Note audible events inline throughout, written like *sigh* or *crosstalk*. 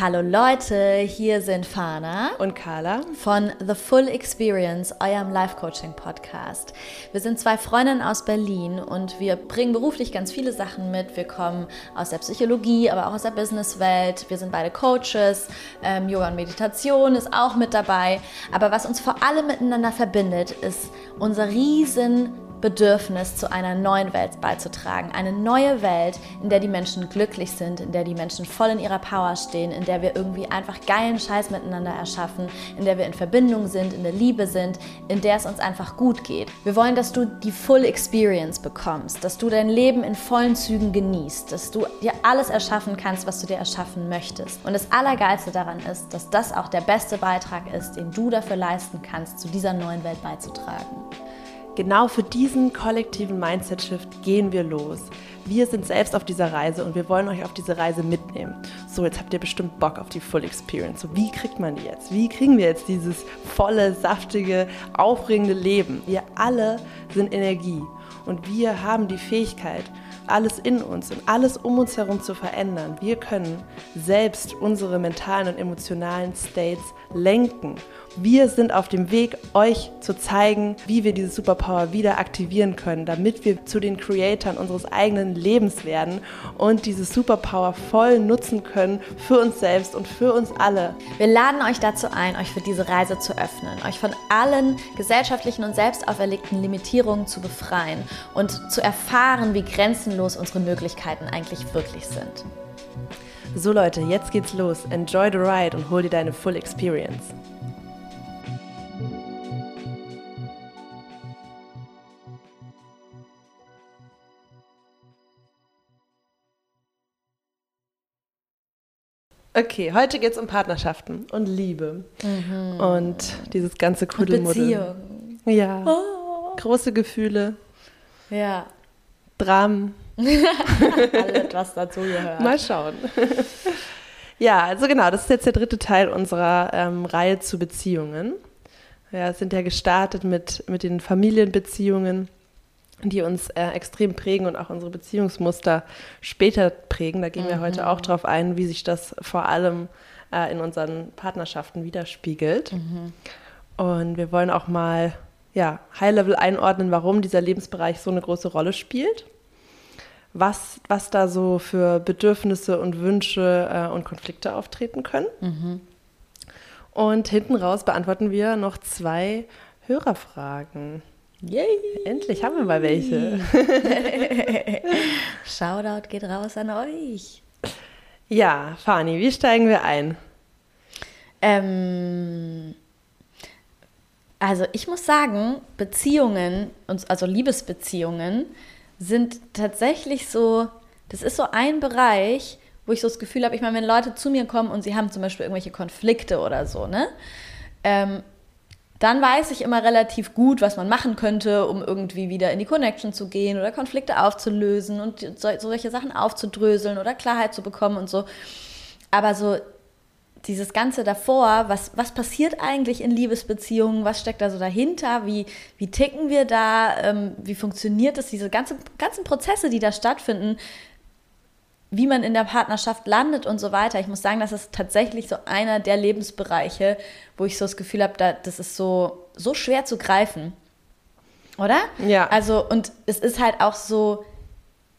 Hallo Leute, hier sind Fana und Carla von The Full Experience, eurem Life Coaching Podcast. Wir sind zwei Freundinnen aus Berlin und wir bringen beruflich ganz viele Sachen mit. Wir kommen aus der Psychologie, aber auch aus der Businesswelt. Wir sind beide Coaches. Ähm, Yoga und Meditation ist auch mit dabei. Aber was uns vor allem miteinander verbindet, ist unser riesen Bedürfnis, zu einer neuen Welt beizutragen. Eine neue Welt, in der die Menschen glücklich sind, in der die Menschen voll in ihrer Power stehen, in der wir irgendwie einfach geilen Scheiß miteinander erschaffen, in der wir in Verbindung sind, in der Liebe sind, in der es uns einfach gut geht. Wir wollen, dass du die Full Experience bekommst, dass du dein Leben in vollen Zügen genießt, dass du dir alles erschaffen kannst, was du dir erschaffen möchtest. Und das Allergeilste daran ist, dass das auch der beste Beitrag ist, den du dafür leisten kannst, zu dieser neuen Welt beizutragen. Genau für diesen kollektiven Mindset-Shift gehen wir los. Wir sind selbst auf dieser Reise und wir wollen euch auf diese Reise mitnehmen. So, jetzt habt ihr bestimmt Bock auf die Full Experience. So, wie kriegt man die jetzt? Wie kriegen wir jetzt dieses volle, saftige, aufregende Leben? Wir alle sind Energie und wir haben die Fähigkeit, alles in uns und alles um uns herum zu verändern. Wir können selbst unsere mentalen und emotionalen States lenken wir sind auf dem Weg, euch zu zeigen, wie wir diese Superpower wieder aktivieren können, damit wir zu den Creatoren unseres eigenen Lebens werden und diese Superpower voll nutzen können für uns selbst und für uns alle. Wir laden euch dazu ein, euch für diese Reise zu öffnen, euch von allen gesellschaftlichen und selbst auferlegten Limitierungen zu befreien und zu erfahren, wie grenzenlos unsere Möglichkeiten eigentlich wirklich sind. So Leute, jetzt geht's los. Enjoy the ride und hol dir deine Full Experience. Okay, heute geht es um Partnerschaften und Liebe. Mhm. Und dieses ganze Kuddelmuddel. Ja. Oh. Große Gefühle. Ja. Dramen. *laughs* Alles, was dazu gehört. Mal schauen. *laughs* ja, also genau, das ist jetzt der dritte Teil unserer ähm, Reihe zu Beziehungen. Ja, sind ja gestartet mit, mit den Familienbeziehungen die uns äh, extrem prägen und auch unsere Beziehungsmuster später prägen. Da gehen wir mhm. heute auch drauf ein, wie sich das vor allem äh, in unseren Partnerschaften widerspiegelt. Mhm. Und wir wollen auch mal ja, High-Level einordnen, warum dieser Lebensbereich so eine große Rolle spielt. Was, was da so für Bedürfnisse und Wünsche äh, und Konflikte auftreten können. Mhm. Und hinten raus beantworten wir noch zwei Hörerfragen. Yay! Endlich haben wir mal welche. *laughs* Shoutout geht raus an euch. Ja, Fani, wie steigen wir ein? Ähm, also ich muss sagen, Beziehungen, also Liebesbeziehungen, sind tatsächlich so, das ist so ein Bereich, wo ich so das Gefühl habe, ich meine, wenn Leute zu mir kommen und sie haben zum Beispiel irgendwelche Konflikte oder so, ne? Ähm, dann weiß ich immer relativ gut, was man machen könnte, um irgendwie wieder in die Connection zu gehen oder Konflikte aufzulösen und so, solche Sachen aufzudröseln oder Klarheit zu bekommen und so. Aber so dieses Ganze davor, was, was passiert eigentlich in Liebesbeziehungen, was steckt da so dahinter, wie, wie ticken wir da, ähm, wie funktioniert das, diese ganze, ganzen Prozesse, die da stattfinden, wie man in der Partnerschaft landet und so weiter. Ich muss sagen, das ist tatsächlich so einer der Lebensbereiche, wo ich so das Gefühl habe, da, das ist so, so schwer zu greifen. Oder? Ja. Also, und es ist halt auch so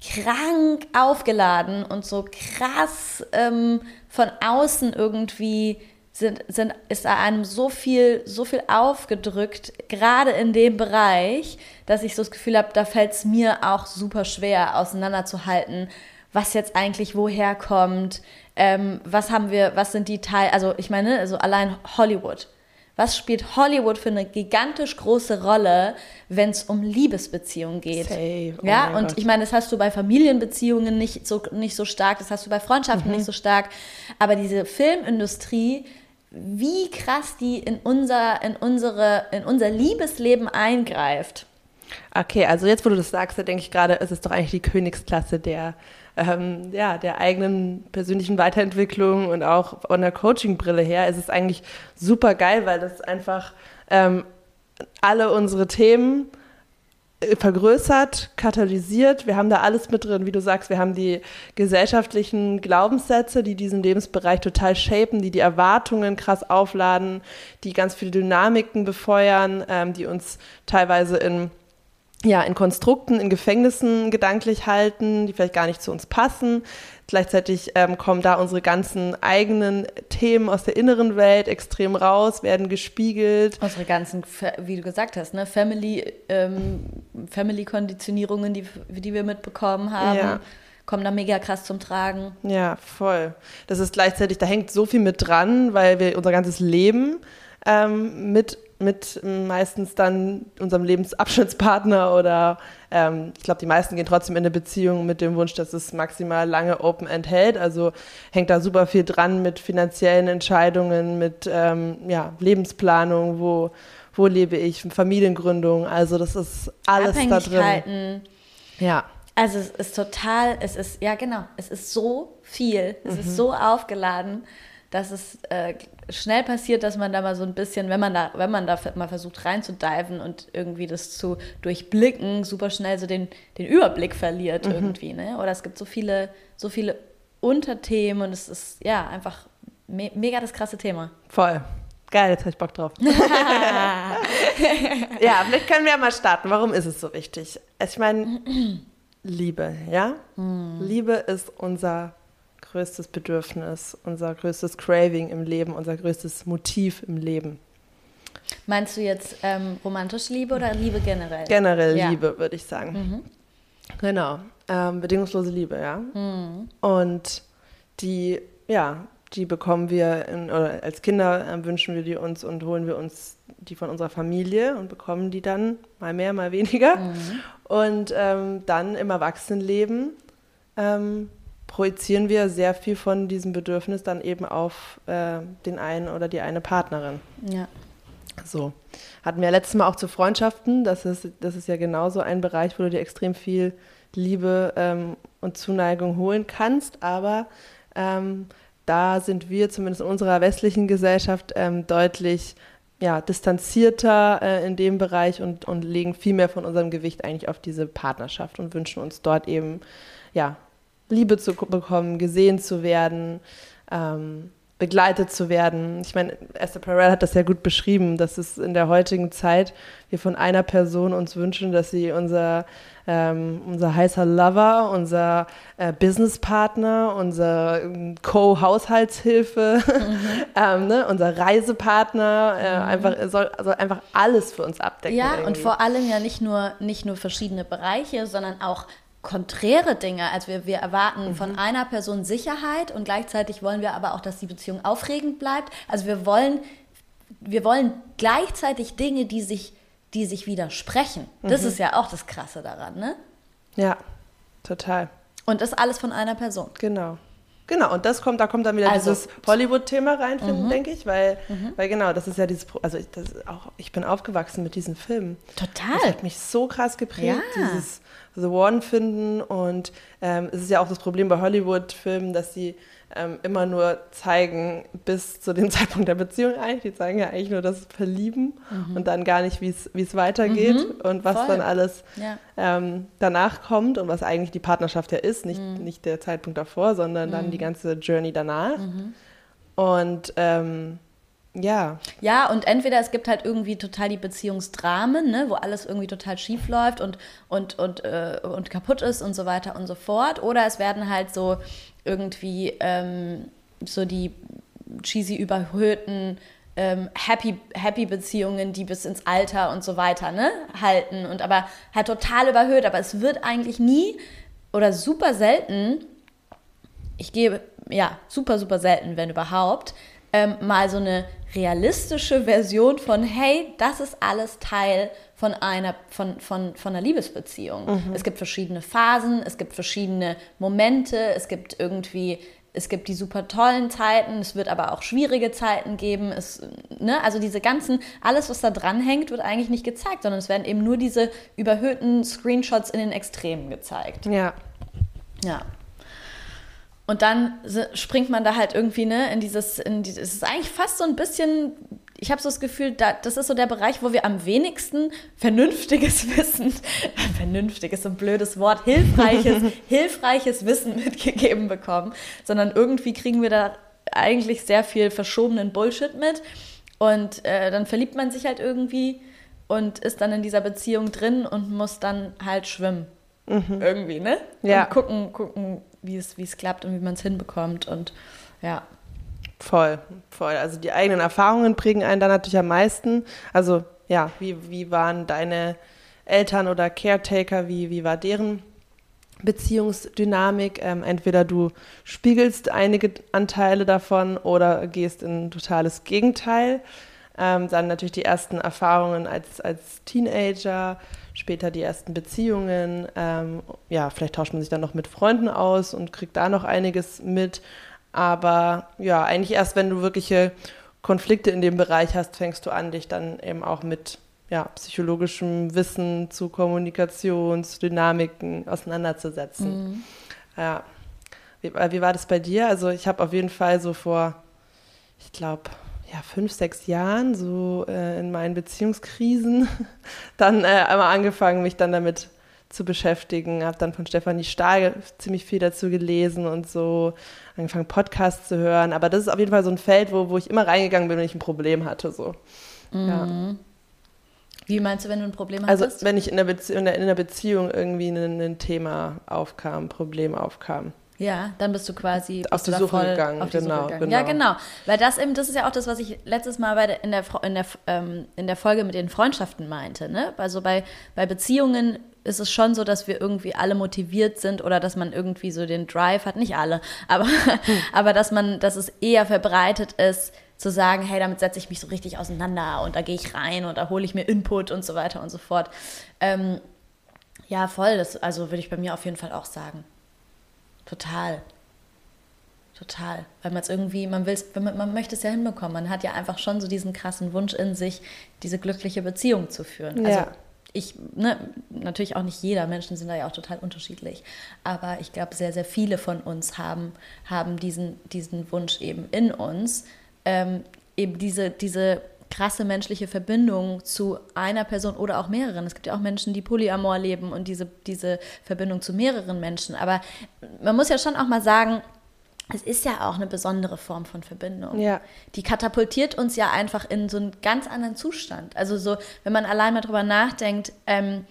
krank aufgeladen und so krass ähm, von außen irgendwie sind, sind, ist einem so viel, so viel aufgedrückt, gerade in dem Bereich, dass ich so das Gefühl habe, da fällt es mir auch super schwer auseinanderzuhalten, was jetzt eigentlich woher kommt, ähm, was haben wir, was sind die Teile, also ich meine, also allein Hollywood. Was spielt Hollywood für eine gigantisch große Rolle, wenn es um Liebesbeziehungen geht? Safe. Oh ja, und Gott. ich meine, das hast du bei Familienbeziehungen nicht so, nicht so stark, das hast du bei Freundschaften mhm. nicht so stark. Aber diese Filmindustrie, wie krass die in unser, in unsere, in unser Liebesleben eingreift. Okay, also jetzt, wo du das sagst, da denke ich gerade, es ist doch eigentlich die Königsklasse der ähm, ja, der eigenen persönlichen Weiterentwicklung und auch von der Coaching-Brille her ist es eigentlich super geil, weil das einfach ähm, alle unsere Themen äh, vergrößert, katalysiert. Wir haben da alles mit drin, wie du sagst. Wir haben die gesellschaftlichen Glaubenssätze, die diesen Lebensbereich total shapen, die die Erwartungen krass aufladen, die ganz viele Dynamiken befeuern, ähm, die uns teilweise in ja, in Konstrukten, in Gefängnissen gedanklich halten, die vielleicht gar nicht zu uns passen. Gleichzeitig ähm, kommen da unsere ganzen eigenen Themen aus der inneren Welt extrem raus, werden gespiegelt. Unsere ganzen, wie du gesagt hast, ne, Family, ähm, Family-Konditionierungen, die, die wir mitbekommen haben. Ja kommen da mega krass zum Tragen. Ja, voll. Das ist gleichzeitig, da hängt so viel mit dran, weil wir unser ganzes Leben ähm, mit mit meistens dann unserem Lebensabschnittspartner oder ähm, ich glaube, die meisten gehen trotzdem in eine Beziehung mit dem Wunsch, dass es maximal lange Open End hält. Also hängt da super viel dran mit finanziellen Entscheidungen, mit ähm, ja, Lebensplanung, wo, wo lebe ich, Familiengründung. Also das ist alles da drin. Ja. Also es ist total, es ist, ja genau, es ist so viel, es mhm. ist so aufgeladen dass es äh, schnell passiert, dass man da mal so ein bisschen, wenn man da, wenn man da mal versucht reinzudiven und irgendwie das zu durchblicken, super schnell so den, den Überblick verliert mhm. irgendwie. Ne? Oder es gibt so viele, so viele Unterthemen und es ist ja einfach me mega das krasse Thema. Voll. Geil, jetzt habe ich Bock drauf. *laughs* ja, vielleicht können wir ja mal starten. Warum ist es so wichtig? Ich meine, *clears throat* Liebe, ja? Mhm. Liebe ist unser größtes Bedürfnis, unser größtes Craving im Leben, unser größtes Motiv im Leben. Meinst du jetzt ähm, romantische Liebe oder Liebe generell? Generell ja. Liebe, würde ich sagen. Mhm. Genau. Ähm, bedingungslose Liebe, ja. Mhm. Und die, ja, die bekommen wir, in, oder als Kinder äh, wünschen wir die uns und holen wir uns die von unserer Familie und bekommen die dann mal mehr, mal weniger. Mhm. Und ähm, dann im Erwachsenenleben ähm, projizieren wir sehr viel von diesem Bedürfnis dann eben auf äh, den einen oder die eine Partnerin. Ja. So. Hatten wir letztes Mal auch zu Freundschaften. Das ist, das ist ja genauso ein Bereich, wo du dir extrem viel Liebe ähm, und Zuneigung holen kannst. Aber ähm, da sind wir zumindest in unserer westlichen Gesellschaft ähm, deutlich ja, distanzierter äh, in dem Bereich und, und legen viel mehr von unserem Gewicht eigentlich auf diese Partnerschaft und wünschen uns dort eben ja, Liebe zu bekommen, gesehen zu werden, ähm, begleitet zu werden. Ich meine, Esther Perel hat das ja gut beschrieben, dass es in der heutigen Zeit wir von einer Person uns wünschen, dass sie unser, ähm, unser heißer Lover, unser äh, Businesspartner, unser ähm, Co-Haushaltshilfe, mhm. *laughs* ähm, ne, unser Reisepartner, äh, mhm. einfach, soll also einfach alles für uns abdecken. Ja, irgendwie. und vor allem ja nicht nur, nicht nur verschiedene Bereiche, sondern auch konträre Dinge. Also wir, wir erwarten mhm. von einer Person Sicherheit und gleichzeitig wollen wir aber auch, dass die Beziehung aufregend bleibt. Also wir wollen, wir wollen gleichzeitig Dinge, die sich, die sich widersprechen. Das mhm. ist ja auch das Krasse daran, ne? Ja, total. Und das alles von einer Person. Genau. Genau, und das kommt, da kommt dann wieder also, dieses Hollywood-Thema rein, mhm. denke ich, weil, mhm. weil genau, das ist ja dieses, also ich, das auch, ich bin aufgewachsen mit diesen Filmen. Total. Das hat mich so krass geprägt, ja. dieses The One finden und ähm, es ist ja auch das Problem bei Hollywood-Filmen, dass sie ähm, immer nur zeigen bis zu dem *laughs* Zeitpunkt der Beziehung eigentlich. Die zeigen ja eigentlich nur das Verlieben mhm. und dann gar nicht, wie es weitergeht mhm. und was Voll. dann alles ja. ähm, danach kommt und was eigentlich die Partnerschaft ja ist. Nicht, mhm. nicht der Zeitpunkt davor, sondern dann die mhm. ganze Journey danach. Mhm. Und ähm, ja. Ja, und entweder es gibt halt irgendwie total die Beziehungsdramen, ne, wo alles irgendwie total schief läuft und, und, und, äh, und kaputt ist und so weiter und so fort. Oder es werden halt so irgendwie ähm, so die cheesy überhöhten ähm, happy, happy Beziehungen, die bis ins Alter und so weiter ne, halten. Und aber halt total überhöht. Aber es wird eigentlich nie oder super selten, ich gebe, ja, super, super selten, wenn überhaupt, ähm, mal so eine realistische Version von, hey, das ist alles Teil von einer, von, von, von einer Liebesbeziehung. Mhm. Es gibt verschiedene Phasen, es gibt verschiedene Momente, es gibt irgendwie, es gibt die super tollen Zeiten, es wird aber auch schwierige Zeiten geben. Es, ne? Also diese ganzen, alles, was da dranhängt, wird eigentlich nicht gezeigt, sondern es werden eben nur diese überhöhten Screenshots in den Extremen gezeigt. Ja. Ja. Und dann springt man da halt irgendwie ne, in dieses, in dieses, es ist eigentlich fast so ein bisschen ich habe so das Gefühl, da, das ist so der Bereich, wo wir am wenigsten vernünftiges *laughs* Wissen, vernünftig ist so ein blödes Wort, hilfreiches, *laughs* hilfreiches Wissen mitgegeben bekommen, sondern irgendwie kriegen wir da eigentlich sehr viel verschobenen Bullshit mit und äh, dann verliebt man sich halt irgendwie und ist dann in dieser Beziehung drin und muss dann halt schwimmen. Mhm. Irgendwie, ne? Ja. Und gucken, gucken, wie es, wie es klappt und wie man es hinbekommt und ja. Voll, voll. Also die eigenen Erfahrungen prägen einen da natürlich am meisten. Also ja, wie, wie waren deine Eltern oder Caretaker, wie, wie war deren Beziehungsdynamik? Ähm, entweder du spiegelst einige Anteile davon oder gehst in ein totales Gegenteil. Ähm, dann natürlich die ersten Erfahrungen als, als Teenager, später die ersten Beziehungen. Ähm, ja, vielleicht tauscht man sich dann noch mit Freunden aus und kriegt da noch einiges mit. Aber ja, eigentlich erst, wenn du wirkliche Konflikte in dem Bereich hast, fängst du an, dich dann eben auch mit ja, psychologischem Wissen zu Kommunikationsdynamiken auseinanderzusetzen. Mhm. Ja. Wie, äh, wie war das bei dir? Also ich habe auf jeden Fall so vor, ich glaube, ja, fünf, sechs Jahren, so äh, in meinen Beziehungskrisen, *laughs* dann äh, einmal angefangen, mich dann damit zu beschäftigen. Habe dann von Stefanie Stahl ziemlich viel dazu gelesen und so angefangen, Podcasts zu hören. Aber das ist auf jeden Fall so ein Feld, wo, wo ich immer reingegangen bin, wenn ich ein Problem hatte. So. Mhm. Ja. Wie meinst du, wenn du ein Problem also, hattest? Also wenn ich in der, Bezie in der Beziehung irgendwie ein, ein, Thema aufkam, ein Problem aufkam. Ja, dann bist du quasi auf die Suche gegangen. Auf die genau, Suche gegangen. genau. Ja, genau. Weil das eben, das ist ja auch das, was ich letztes Mal bei der, in, der, in, der, ähm, in der Folge mit den Freundschaften meinte. Ne? Also bei, bei Beziehungen ist es schon so, dass wir irgendwie alle motiviert sind oder dass man irgendwie so den Drive hat, nicht alle, aber, hm. *laughs* aber dass man, dass es eher verbreitet ist, zu sagen, hey, damit setze ich mich so richtig auseinander und da gehe ich rein und da hole ich mir Input und so weiter und so fort. Ähm, ja, voll, das, also würde ich bei mir auf jeden Fall auch sagen. Total. Total. Weil man es irgendwie, man will man, man möchte es ja hinbekommen. Man hat ja einfach schon so diesen krassen Wunsch in sich, diese glückliche Beziehung zu führen. Also ja ich, ne, natürlich auch nicht jeder, Menschen sind da ja auch total unterschiedlich, aber ich glaube, sehr, sehr viele von uns haben, haben diesen, diesen Wunsch eben in uns, ähm, eben diese, diese krasse menschliche Verbindung zu einer Person oder auch mehreren. Es gibt ja auch Menschen, die Polyamor leben und diese, diese Verbindung zu mehreren Menschen, aber man muss ja schon auch mal sagen, es ist ja auch eine besondere Form von Verbindung. Ja. Die katapultiert uns ja einfach in so einen ganz anderen Zustand. Also so, wenn man allein mal drüber nachdenkt, ähm,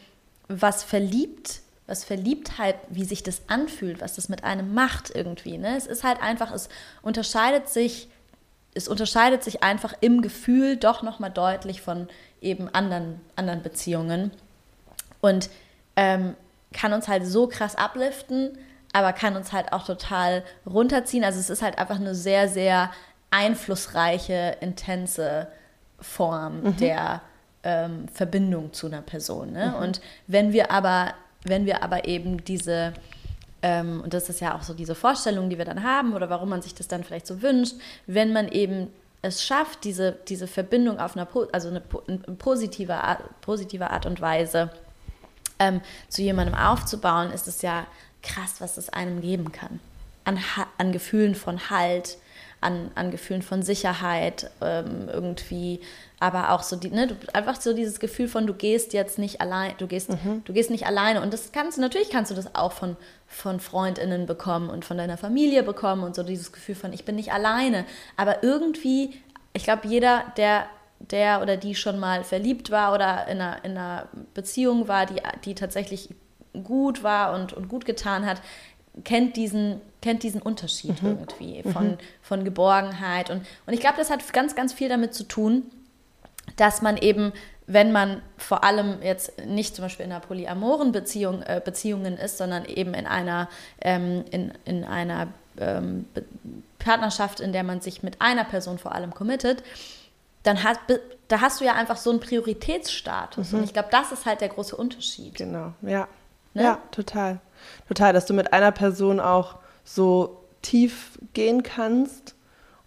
was verliebt, was Verliebtheit, wie sich das anfühlt, was das mit einem macht irgendwie. Ne? Es ist halt einfach, es unterscheidet sich, es unterscheidet sich einfach im Gefühl doch nochmal deutlich von eben anderen, anderen Beziehungen. Und ähm, kann uns halt so krass upliften, aber kann uns halt auch total runterziehen. Also es ist halt einfach eine sehr, sehr einflussreiche, intense Form mhm. der ähm, Verbindung zu einer Person. Ne? Mhm. Und wenn wir aber, wenn wir aber eben diese ähm, und das ist ja auch so diese Vorstellung, die wir dann haben oder warum man sich das dann vielleicht so wünscht, wenn man eben es schafft, diese, diese Verbindung auf einer, also eine, eine positive, Art, positive Art und Weise ähm, zu jemandem aufzubauen, ist es ja krass, was es einem geben kann. An, an Gefühlen von Halt, an, an Gefühlen von Sicherheit, ähm, irgendwie, aber auch so die, ne, du, einfach so dieses Gefühl von, du gehst jetzt nicht allein, du gehst, mhm. du gehst nicht alleine. Und das kannst du, natürlich kannst du das auch von, von FreundInnen bekommen und von deiner Familie bekommen und so dieses Gefühl von, ich bin nicht alleine. Aber irgendwie, ich glaube, jeder, der der oder die schon mal verliebt war oder in einer, in einer Beziehung war, die, die tatsächlich gut war und, und gut getan hat, kennt diesen, kennt diesen Unterschied mhm. irgendwie von, mhm. von Geborgenheit. Und, und ich glaube, das hat ganz, ganz viel damit zu tun, dass man eben, wenn man vor allem jetzt nicht zum Beispiel in einer polyamoren Beziehung, äh, Beziehungen ist, sondern eben in einer, ähm, in, in einer ähm, Partnerschaft, in der man sich mit einer Person vor allem committet, dann hat, da hast du ja einfach so einen Prioritätsstatus. Mhm. Und ich glaube, das ist halt der große Unterschied. Genau, ja. Ne? Ja, total. Total, dass du mit einer Person auch so tief gehen kannst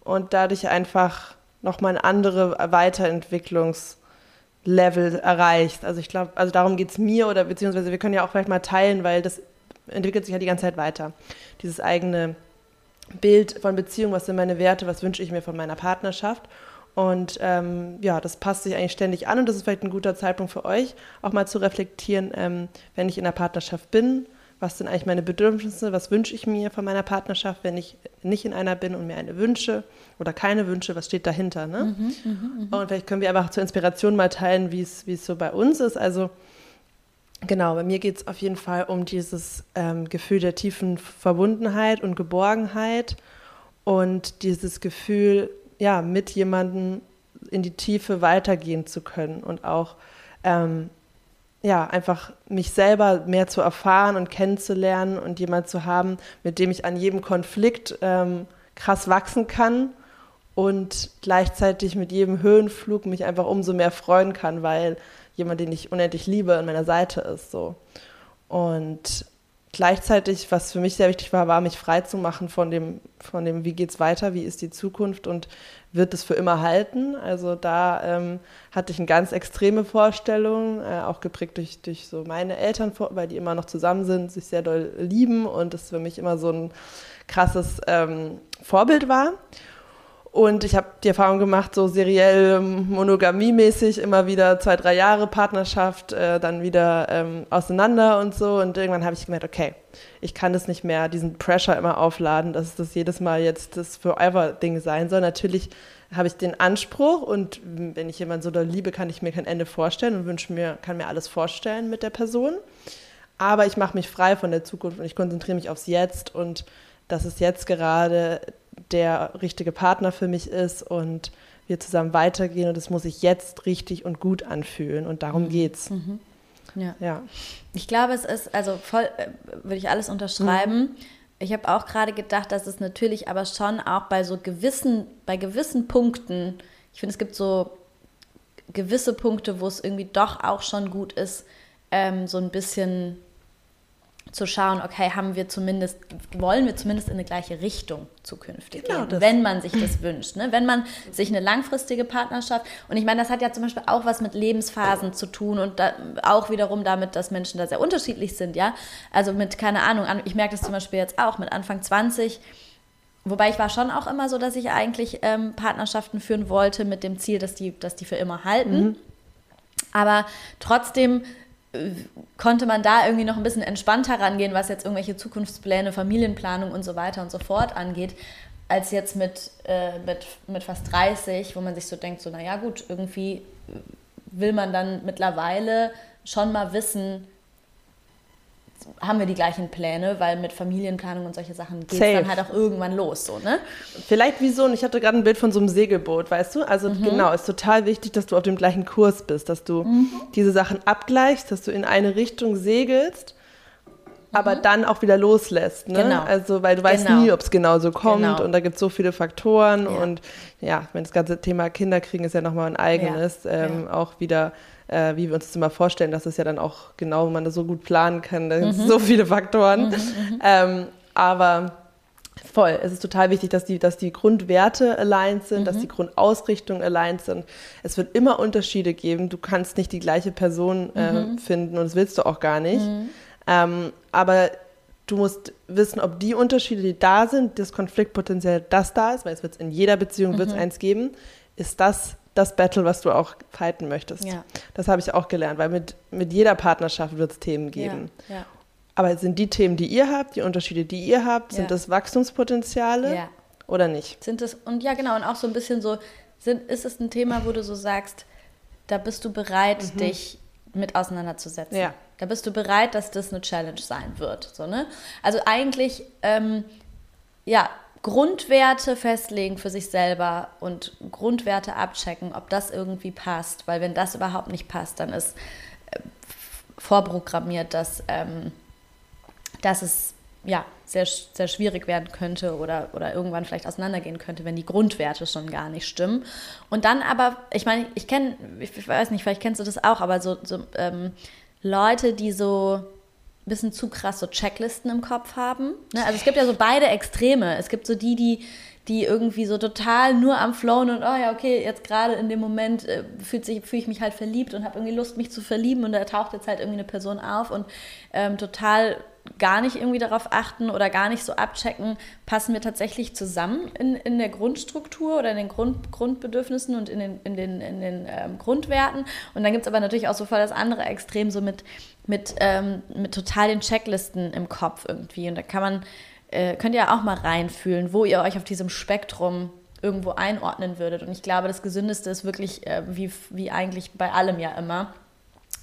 und dadurch einfach nochmal ein andere Weiterentwicklungslevel erreichst. Also ich glaube, also darum geht es mir oder beziehungsweise wir können ja auch vielleicht mal teilen, weil das entwickelt sich ja die ganze Zeit weiter. Dieses eigene Bild von Beziehung, was sind meine Werte, was wünsche ich mir von meiner Partnerschaft. Und ähm, ja, das passt sich eigentlich ständig an und das ist vielleicht ein guter Zeitpunkt für euch, auch mal zu reflektieren, ähm, wenn ich in einer Partnerschaft bin, was sind eigentlich meine Bedürfnisse, was wünsche ich mir von meiner Partnerschaft, wenn ich nicht in einer bin und mir eine wünsche oder keine wünsche, was steht dahinter. Ne? Mhm, mh, mh. Und vielleicht können wir einfach zur Inspiration mal teilen, wie es so bei uns ist. Also genau, bei mir geht es auf jeden Fall um dieses ähm, Gefühl der tiefen Verbundenheit und Geborgenheit und dieses Gefühl, ja, mit jemandem in die Tiefe weitergehen zu können und auch ähm, ja, einfach mich selber mehr zu erfahren und kennenzulernen und jemand zu haben, mit dem ich an jedem Konflikt ähm, krass wachsen kann und gleichzeitig mit jedem Höhenflug mich einfach umso mehr freuen kann, weil jemand, den ich unendlich liebe, an meiner Seite ist. So. Und gleichzeitig, was für mich sehr wichtig war, war, mich frei zu machen von dem, von dem, wie geht's weiter, wie ist die Zukunft und wird es für immer halten. Also da ähm, hatte ich eine ganz extreme Vorstellung, äh, auch geprägt durch, durch so meine Eltern, weil die immer noch zusammen sind, sich sehr doll lieben und das für mich immer so ein krasses ähm, Vorbild war. Und ich habe die Erfahrung gemacht, so seriell monogamiemäßig, immer wieder zwei, drei Jahre Partnerschaft, äh, dann wieder ähm, auseinander und so. Und irgendwann habe ich gemerkt, okay, ich kann das nicht mehr, diesen Pressure immer aufladen, dass das jedes Mal jetzt das Forever-Ding sein soll. Natürlich habe ich den Anspruch und wenn ich jemanden so doll liebe, kann ich mir kein Ende vorstellen und wünsche mir, kann mir alles vorstellen mit der Person. Aber ich mache mich frei von der Zukunft und ich konzentriere mich aufs Jetzt und das ist jetzt gerade der richtige Partner für mich ist und wir zusammen weitergehen und es muss sich jetzt richtig und gut anfühlen und darum mhm. geht's. Mhm. Ja. ja. Ich glaube, es ist, also voll, äh, würde ich alles unterschreiben. Mhm. Ich habe auch gerade gedacht, dass es natürlich aber schon auch bei so gewissen, bei gewissen Punkten, ich finde, es gibt so gewisse Punkte, wo es irgendwie doch auch schon gut ist, ähm, so ein bisschen zu schauen, okay, haben wir zumindest, wollen wir zumindest in eine gleiche Richtung zukünftig genau gehen, wenn man sich das wünscht. Ne? Wenn man sich eine langfristige Partnerschaft, und ich meine, das hat ja zum Beispiel auch was mit Lebensphasen zu tun und da, auch wiederum damit, dass Menschen da sehr unterschiedlich sind, ja. Also mit, keine Ahnung, ich merke das zum Beispiel jetzt auch mit Anfang 20, Wobei ich war schon auch immer so, dass ich eigentlich ähm, Partnerschaften führen wollte mit dem Ziel, dass die, dass die für immer halten. Mhm. Aber trotzdem konnte man da irgendwie noch ein bisschen entspannter rangehen, was jetzt irgendwelche Zukunftspläne, Familienplanung und so weiter und so fort angeht, als jetzt mit, äh, mit, mit fast 30, wo man sich so denkt, so, naja gut, irgendwie will man dann mittlerweile schon mal wissen, haben wir die gleichen Pläne, weil mit Familienplanung und solche Sachen geht es dann halt auch irgendwann los. So, ne? Vielleicht wie so, und ich hatte gerade ein Bild von so einem Segelboot, weißt du? Also mhm. genau, ist total wichtig, dass du auf dem gleichen Kurs bist, dass du mhm. diese Sachen abgleichst, dass du in eine Richtung segelst, aber mhm. dann auch wieder loslässt. Ne? Genau. Also, weil du weißt genau. nie, ob es genauso kommt genau. und da gibt es so viele Faktoren ja. und ja, wenn das ganze Thema Kinderkriegen ist ja nochmal ein eigenes, ja. Ähm, ja. auch wieder äh, wie wir uns das immer vorstellen, dass es ja dann auch genau, man das so gut planen kann. Da mhm. so viele Faktoren. Mhm, mhm, ähm, aber voll, es ist total wichtig, dass die, dass die Grundwerte aligned sind, mhm. dass die Grundausrichtungen aligned sind. Es wird immer Unterschiede geben. Du kannst nicht die gleiche Person äh, mhm. finden und das willst du auch gar nicht. Mhm. Ähm, aber du musst wissen, ob die Unterschiede, die da sind, das Konfliktpotenzial, das da ist, weil es wird in jeder Beziehung wird es eins geben, ist das das Battle, was du auch fighten möchtest. Ja. Das habe ich auch gelernt, weil mit, mit jeder Partnerschaft wird es Themen geben. Ja. Ja. Aber sind die Themen, die ihr habt, die Unterschiede, die ihr habt, sind das Wachstumspotenziale oder nicht? Sind es, und ja genau, und auch so ein bisschen so, sind, ist es ein Thema, wo du so sagst, da bist du bereit, mhm. dich mit auseinanderzusetzen. Ja. Da bist du bereit, dass das eine Challenge sein wird. So, ne? Also eigentlich, ähm, ja, Grundwerte festlegen für sich selber und Grundwerte abchecken, ob das irgendwie passt. Weil wenn das überhaupt nicht passt, dann ist äh, vorprogrammiert, dass, ähm, dass es ja, sehr, sehr schwierig werden könnte oder, oder irgendwann vielleicht auseinandergehen könnte, wenn die Grundwerte schon gar nicht stimmen. Und dann aber, ich meine, ich kenne, ich weiß nicht, vielleicht kennst du das auch, aber so, so ähm, Leute, die so bisschen zu krass so Checklisten im Kopf haben. Ne? Also es gibt ja so beide Extreme. Es gibt so die, die, die irgendwie so total nur am Flown und oh ja, okay, jetzt gerade in dem Moment äh, fühlt sich, fühle ich mich halt verliebt und habe irgendwie Lust, mich zu verlieben und da taucht jetzt halt irgendwie eine Person auf und ähm, total gar nicht irgendwie darauf achten oder gar nicht so abchecken, passen wir tatsächlich zusammen in, in der Grundstruktur oder in den Grund, Grundbedürfnissen und in den, in den, in den ähm, Grundwerten. Und dann gibt es aber natürlich auch so voll das andere Extrem, so mit, mit, ähm, mit total den Checklisten im Kopf irgendwie. Und da kann man, äh, könnt ihr auch mal reinfühlen, wo ihr euch auf diesem Spektrum irgendwo einordnen würdet. Und ich glaube, das Gesündeste ist wirklich, äh, wie, wie eigentlich bei allem ja immer,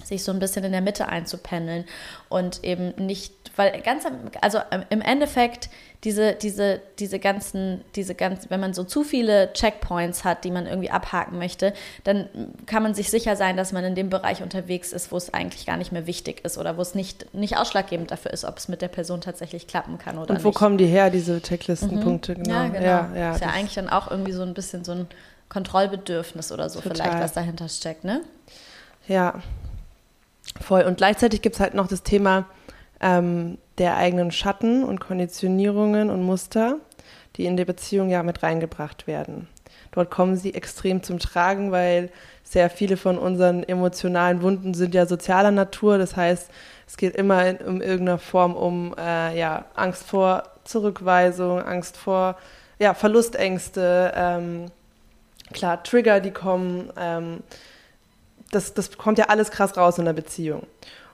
sich so ein bisschen in der Mitte einzupendeln und eben nicht, weil ganz, also im Endeffekt diese, diese, diese ganzen, diese ganzen, wenn man so zu viele Checkpoints hat, die man irgendwie abhaken möchte, dann kann man sich sicher sein, dass man in dem Bereich unterwegs ist, wo es eigentlich gar nicht mehr wichtig ist oder wo es nicht, nicht ausschlaggebend dafür ist, ob es mit der Person tatsächlich klappen kann oder nicht. Und wo nicht. kommen die her, diese Checklistenpunkte? Mhm. Genau. Ja, genau. Ja, ja, ist ja eigentlich dann auch irgendwie so ein bisschen so ein Kontrollbedürfnis oder so Total. vielleicht, was dahinter steckt, ne? Ja, Voll. Und gleichzeitig gibt es halt noch das Thema ähm, der eigenen Schatten und Konditionierungen und Muster, die in der Beziehung ja mit reingebracht werden. Dort kommen sie extrem zum Tragen, weil sehr viele von unseren emotionalen Wunden sind ja sozialer Natur. Das heißt, es geht immer in, in irgendeiner Form um äh, ja, Angst vor Zurückweisung, Angst vor ja, Verlustängste, ähm, klar, Trigger, die kommen. Ähm, das, das kommt ja alles krass raus in der Beziehung.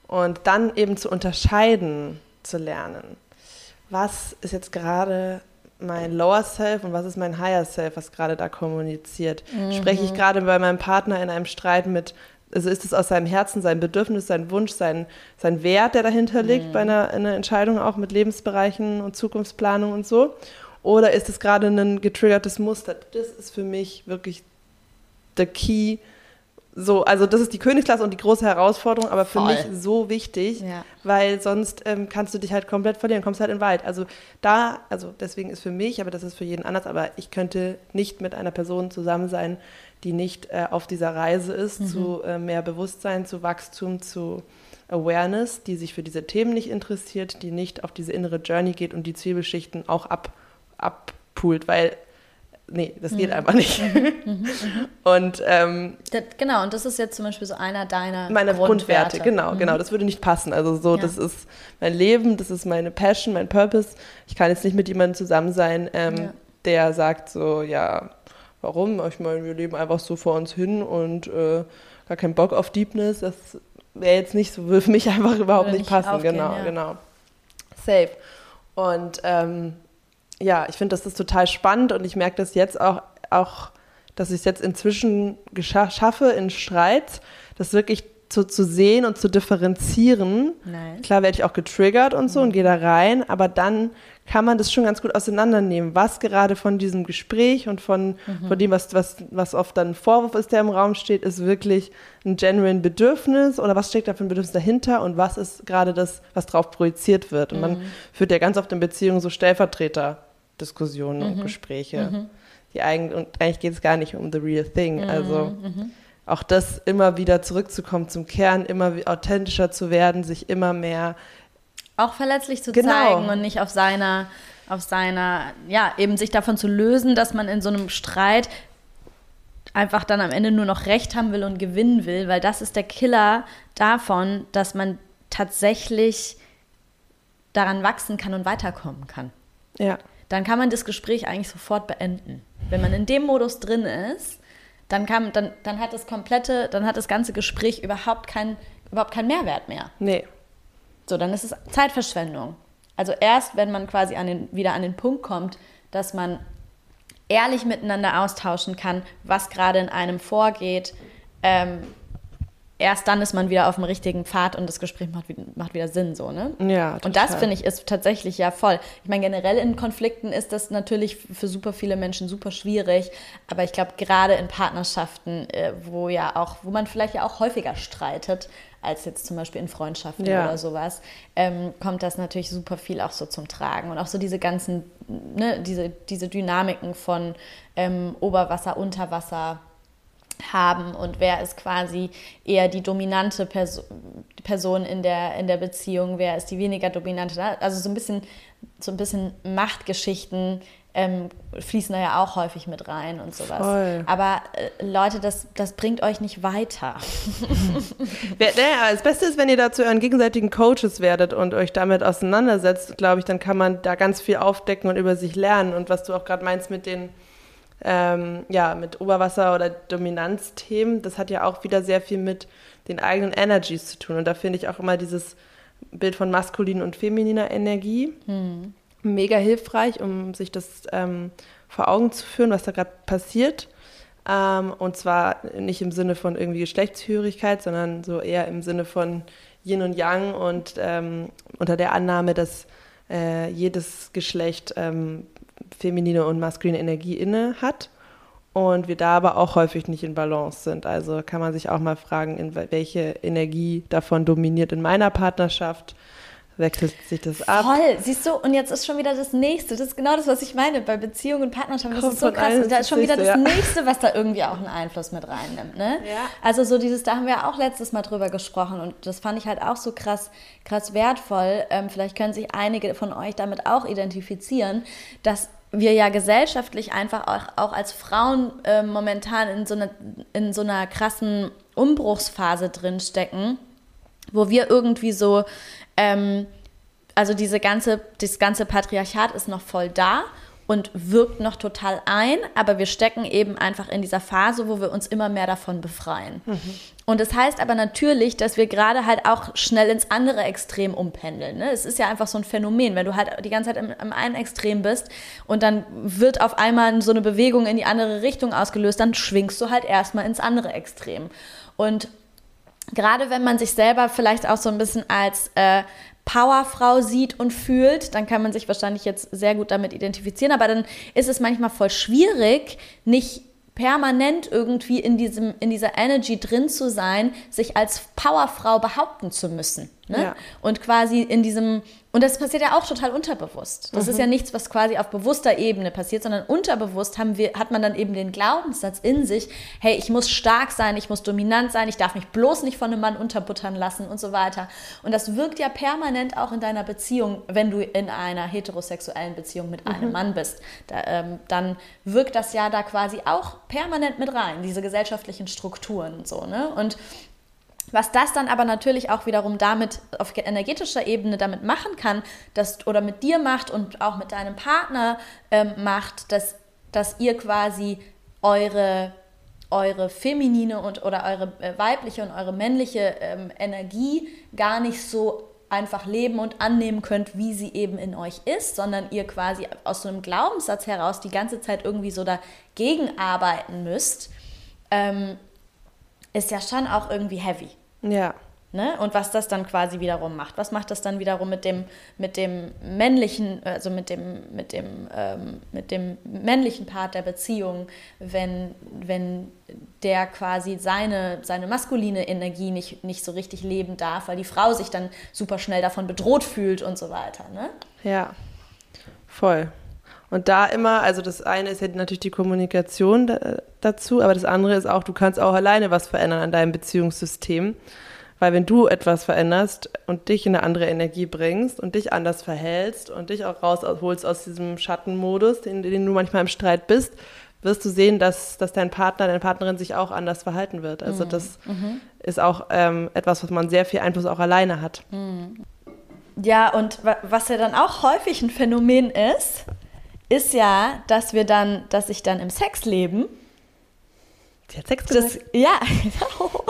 Und dann eben zu unterscheiden, zu lernen, was ist jetzt gerade mein Lower Self und was ist mein Higher Self, was gerade da kommuniziert. Mhm. Spreche ich gerade bei meinem Partner in einem Streit mit, also ist es aus seinem Herzen sein Bedürfnis, sein Wunsch, sein, sein Wert, der dahinter liegt mhm. bei einer, einer Entscheidung auch mit Lebensbereichen und Zukunftsplanung und so? Oder ist es gerade ein getriggertes Muster? Das ist für mich wirklich der Key so, also das ist die Königsklasse und die große Herausforderung, aber für Voll. mich so wichtig, ja. weil sonst ähm, kannst du dich halt komplett verlieren, kommst halt in den Wald. Also da, also deswegen ist für mich, aber das ist für jeden anders, aber ich könnte nicht mit einer Person zusammen sein, die nicht äh, auf dieser Reise ist, mhm. zu äh, mehr Bewusstsein, zu Wachstum, zu Awareness, die sich für diese Themen nicht interessiert, die nicht auf diese innere Journey geht und die Zwiebelschichten auch ab, abpult, weil nee, das geht mhm. einfach nicht. *laughs* Mhm. Mhm. und ähm, das, genau, und das ist jetzt zum Beispiel so einer deiner meine Grundwerte. Grundwerte genau, mhm. genau. Das würde nicht passen. Also so, ja. das ist mein Leben, das ist meine Passion, mein Purpose. Ich kann jetzt nicht mit jemandem zusammen sein, ähm, ja. der sagt so, ja, warum? Ich meine, wir leben einfach so vor uns hin und äh, gar keinen Bock auf Deepness. Das wäre jetzt nicht so, würde für mich *laughs* einfach überhaupt würde nicht passen. Aufgehen, genau, ja. genau. Safe. Und ähm, ja, ich finde, das ist total spannend und ich merke das jetzt auch, auch dass ich es jetzt inzwischen schaffe in Streits, das wirklich zu, zu sehen und zu differenzieren. Nein. Klar werde ich auch getriggert und so mhm. und gehe da rein, aber dann kann man das schon ganz gut auseinandernehmen, was gerade von diesem Gespräch und von, mhm. von dem, was, was, was oft dann ein Vorwurf ist, der im Raum steht, ist wirklich ein genuine Bedürfnis oder was steckt da für ein Bedürfnis dahinter und was ist gerade das, was drauf projiziert wird. Und mhm. man führt ja ganz oft in Beziehungen so Stellvertreter Diskussionen und mhm. Gespräche. Mhm. Die eigentlich, und eigentlich geht es gar nicht um the real thing. Mhm. Also mhm. auch das immer wieder zurückzukommen zum Kern, immer authentischer zu werden, sich immer mehr auch verletzlich zu genau. zeigen und nicht auf seiner, auf seiner, ja, eben sich davon zu lösen, dass man in so einem Streit einfach dann am Ende nur noch Recht haben will und gewinnen will, weil das ist der Killer davon, dass man tatsächlich daran wachsen kann und weiterkommen kann. Ja dann kann man das Gespräch eigentlich sofort beenden. Wenn man in dem Modus drin ist, dann, kann, dann, dann hat das komplette, dann hat das ganze Gespräch überhaupt, kein, überhaupt keinen Mehrwert mehr. Nee. So, dann ist es Zeitverschwendung. Also erst, wenn man quasi an den, wieder an den Punkt kommt, dass man ehrlich miteinander austauschen kann, was gerade in einem vorgeht, ähm, erst dann ist man wieder auf dem richtigen Pfad und das Gespräch macht, macht wieder Sinn, so, ne? Ja. Total. Und das finde ich ist tatsächlich ja voll. Ich meine, generell in Konflikten ist das natürlich für super viele Menschen super schwierig, aber ich glaube, gerade in Partnerschaften, äh, wo ja auch, wo man vielleicht ja auch häufiger streitet, als jetzt zum Beispiel in Freundschaften ja. oder sowas, ähm, kommt das natürlich super viel auch so zum Tragen. Und auch so diese ganzen, ne, diese, diese Dynamiken von ähm, Oberwasser, Unterwasser, haben und wer ist quasi eher die dominante Perso Person in der, in der Beziehung, wer ist die weniger dominante. Also so ein bisschen, so ein bisschen Machtgeschichten ähm, fließen da ja auch häufig mit rein und sowas. Voll. Aber äh, Leute, das, das bringt euch nicht weiter. *laughs* *laughs* Naja, das Beste ist, wenn ihr dazu euren gegenseitigen Coaches werdet und euch damit auseinandersetzt, glaube ich, dann kann man da ganz viel aufdecken und über sich lernen. Und was du auch gerade meinst mit den, ähm, ja, mit Oberwasser- oder Dominanzthemen, das hat ja auch wieder sehr viel mit den eigenen Energies zu tun. Und da finde ich auch immer dieses Bild von maskuliner und femininer Energie mega hilfreich, um sich das ähm, vor Augen zu führen, was da gerade passiert. Ähm, und zwar nicht im Sinne von irgendwie Geschlechtshörigkeit, sondern so eher im Sinne von Yin und Yang und ähm, unter der Annahme, dass äh, jedes Geschlecht ähm, feminine und maskuline Energie inne hat und wir da aber auch häufig nicht in Balance sind. Also kann man sich auch mal fragen, in wel- welche Energie davon dominiert in meiner Partnerschaft. Wechselt sich das ab? Voll, siehst du, und jetzt ist schon wieder das Nächste. Das ist genau das, was ich meine bei Beziehungen und Partnerschaft. Das Kommt ist so krass. Und da ist schon wieder das Nächste, ja. Nächste, was da irgendwie auch einen Einfluss mit reinnimmt. Ne? Ja. Also so dieses, da haben wir auch letztes Mal drüber gesprochen und das fand ich halt auch so krass, krass wertvoll. Ähm, vielleicht können sich einige von euch damit auch identifizieren, dass wir ja gesellschaftlich einfach auch, auch als Frauen äh, momentan in so, einer, in so einer krassen Umbruchsphase drinstecken, wo wir irgendwie so, ähm, also diese ganze, das ganze Patriarchat ist noch voll da und wirkt noch total ein, aber wir stecken eben einfach in dieser Phase, wo wir uns immer mehr davon befreien. Und das heißt aber natürlich, dass wir gerade halt auch schnell ins andere Extrem umpendeln. Ne? Es ist ja einfach so ein Phänomen, wenn du halt die ganze Zeit im, im einen Extrem bist und dann wird auf einmal so eine Bewegung in die andere Richtung ausgelöst, dann schwingst du halt erstmal ins andere Extrem. Und gerade wenn man sich selber vielleicht auch so ein bisschen als äh, Powerfrau sieht und fühlt, dann kann man sich wahrscheinlich jetzt sehr gut damit identifizieren. Aber dann ist es manchmal voll schwierig, nicht permanent irgendwie in, diesem, in dieser Energy drin zu sein, sich als Powerfrau behaupten zu müssen. Ne? Ja. Und quasi in diesem, und das passiert ja auch total unterbewusst. Das ist ja nichts, was quasi auf bewusster Ebene passiert, sondern unterbewusst haben wir, hat man dann eben den Glaubenssatz in sich, hey, ich muss stark sein, ich muss dominant sein, ich darf mich bloß nicht von einem Mann unterbuttern lassen und so weiter. Und das wirkt ja permanent auch in deiner Beziehung, wenn du in einer heterosexuellen Beziehung mit einem Mann bist. Da, ähm, dann wirkt das ja da quasi auch permanent mit rein, diese gesellschaftlichen Strukturen und so. Ne? Und was das dann aber natürlich auch wiederum damit auf energetischer Ebene damit machen kann, dass, oder mit dir macht und auch mit deinem Partner ähm, macht, dass, dass ihr quasi eure, eure feminine und oder eure äh, weibliche und eure männliche ähm, Energie gar nicht so einfach leben und annehmen könnt, wie sie eben in euch ist, sondern ihr quasi aus so einem Glaubenssatz heraus die ganze Zeit irgendwie so dagegen arbeiten müsst, ähm, ist ja schon auch irgendwie heavy. Ja. Ne? Und was das dann quasi wiederum macht. Was macht das dann wiederum mit dem, mit dem männlichen, also mit dem, mit dem, ähm, mit dem männlichen Part der Beziehung, wenn, wenn der quasi seine, seine maskuline Energie nicht, nicht so richtig leben darf, weil die Frau sich dann super schnell davon bedroht fühlt und so weiter. Ne? Ja, voll. Und da immer, also das eine ist ja natürlich die Kommunikation da, dazu, aber das andere ist auch, du kannst auch alleine was verändern an deinem Beziehungssystem. Weil wenn du etwas veränderst und dich in eine andere Energie bringst und dich anders verhältst und dich auch rausholst aus diesem Schattenmodus, in den du manchmal im Streit bist, wirst du sehen, dass, dass dein Partner, deine Partnerin sich auch anders verhalten wird. Also das ist auch ähm, etwas, was man sehr viel Einfluss auch alleine hat. Ja, und wa- was ja dann auch häufig ein Phänomen ist, ist ja, dass wir dann, dass sich dann im Sexleben Sie hat Sex das, gesagt. ja, *laughs* genau,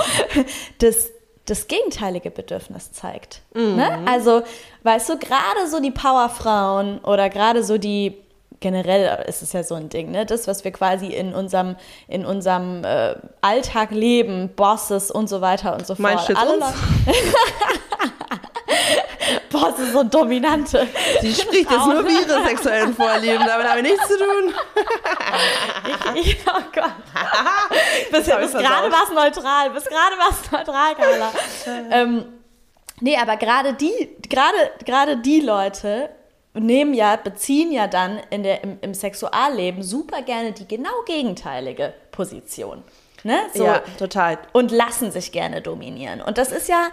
das, das gegenteilige Bedürfnis zeigt. Ne? Also, weißt du, gerade so die Powerfrauen oder gerade so die, generell ist es ja so ein Ding, ne? das, was wir quasi in unserem, in unserem äh, Alltag leben, Bosses und so weiter und so fort. Meinst du jetzt Alle uns? *laughs* Leute- Bosses und Dominante. Sie spricht jetzt nur wie ihre *laughs* sexuellen Vorlieben, damit haben wir nichts zu tun. Ich, oh Gott. *laughs* bis ich bis gerade war es neutral. Bis gerade war es neutral, Carla. ähm, nee, aber gerade die, gerade, gerade die Leute nehmen ja, beziehen ja dann in der, im, im Sexualleben super gerne die genau gegenteilige Position. Ne? So, Ja, total. und lassen sich gerne dominieren. Und das ist ja,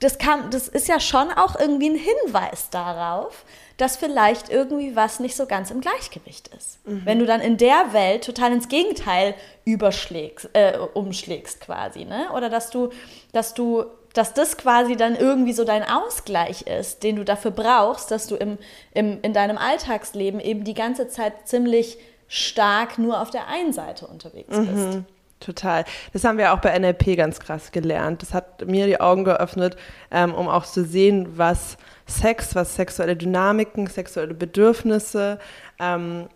das, kann, das ist ja schon auch irgendwie ein Hinweis darauf, dass vielleicht irgendwie was nicht so ganz im Gleichgewicht ist. Mhm. Wenn du dann in der Welt total ins Gegenteil überschlägst, äh, umschlägst quasi, ne? Oder dass du, dass du dass das quasi dann irgendwie so dein Ausgleich ist, den du dafür brauchst, dass du im, im, in deinem Alltagsleben eben die ganze Zeit ziemlich stark nur auf der einen Seite unterwegs bist. Mhm. Total. Das haben wir auch bei NLP ganz krass gelernt. Das hat mir die Augen geöffnet, ähm, um auch zu sehen, was Sex, was sexuelle Dynamiken, sexuelle Bedürfnisse ähm,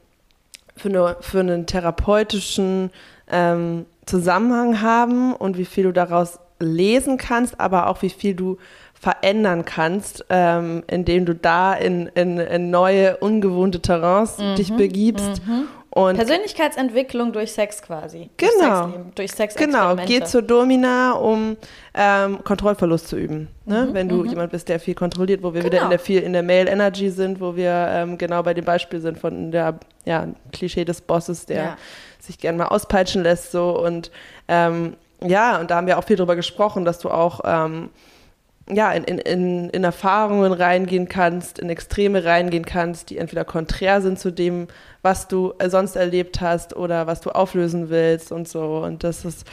für, eine, für einen therapeutischen ähm, Zusammenhang haben und wie viel du daraus lesen kannst, aber auch wie viel du verändern kannst, ähm, indem du da in, in, in neue, ungewohnte Terrains mhm. dich begibst. Mhm. Und Persönlichkeitsentwicklung durch Sex quasi. Genau. Durch Sex Genau, geh zur Domina, um ähm, Kontrollverlust zu üben. Ne? Mhm, Wenn du mhm. jemand bist, der viel kontrolliert, wo wir genau. wieder in der viel in der Male Energy sind, wo wir ähm, genau bei dem Beispiel sind von der ja, Klischee des Bosses, der ja. sich gern mal auspeitschen lässt so und ähm, ja, und da haben wir auch viel drüber gesprochen, dass du auch ähm, ja, in, in, in Erfahrungen reingehen kannst, in Extreme reingehen kannst, die entweder konträr sind zu dem, was du äh, sonst erlebt hast oder was du auflösen willst und so. Und das ist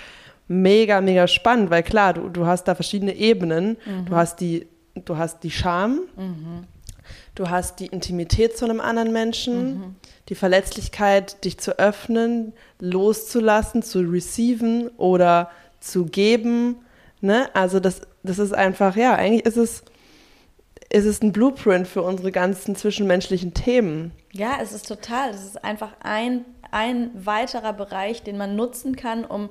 mega, mega spannend, weil klar, du, du hast da verschiedene Ebenen. Mhm. Du hast die, du hast die Scham, mhm. du hast die Intimität zu einem anderen Menschen, mhm. die Verletzlichkeit, dich zu öffnen, loszulassen, zu receiven oder zu geben. Ne? Also das das ist einfach, ja, eigentlich ist es, ist es ein Blueprint für unsere ganzen zwischenmenschlichen Themen. Ja, es ist total. Es ist einfach ein, ein weiterer Bereich, den man nutzen kann, um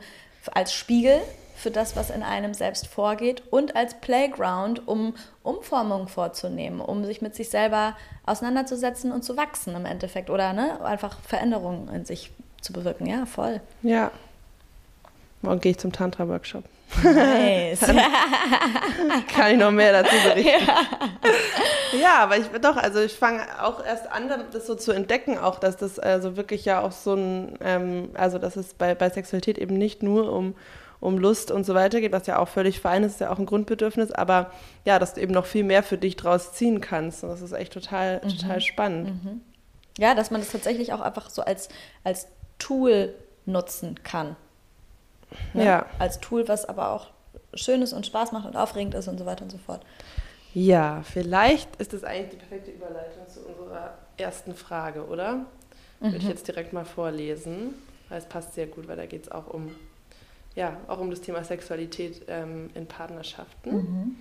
als Spiegel für das, was in einem selbst vorgeht und als Playground, um Umformungen vorzunehmen, um sich mit sich selber auseinanderzusetzen und zu wachsen im Endeffekt oder ne, einfach Veränderungen in sich zu bewirken. Ja, voll. Ja. Morgen gehe ich zum Tantra-Workshop. Nice. *laughs* kann ich noch mehr dazu berichten. Ja, ja aber ich doch, also ich fange auch erst an, das so zu entdecken, auch dass das also wirklich ja auch so ein, ähm, also dass es bei, bei Sexualität eben nicht nur um um Lust und so weiter geht, was ja auch völlig fein ist, ist ja auch ein Grundbedürfnis, aber ja, dass du eben noch viel mehr für dich draus ziehen kannst. Und das ist echt total, mhm. total spannend. Mhm. Ja, dass man das tatsächlich auch einfach so als, als Tool nutzen kann. Ne? Ja. Als Tool, was aber auch schön ist und Spaß macht und aufregend ist und so weiter und so fort. Ja, vielleicht ist das eigentlich die perfekte Überleitung zu unserer ersten Frage, oder? Mhm. Würde ich mhm. jetzt direkt mal vorlesen, weil es passt sehr gut, weil da geht es auch um, ja, auch um das Thema Sexualität ähm, in Partnerschaften. Mhm.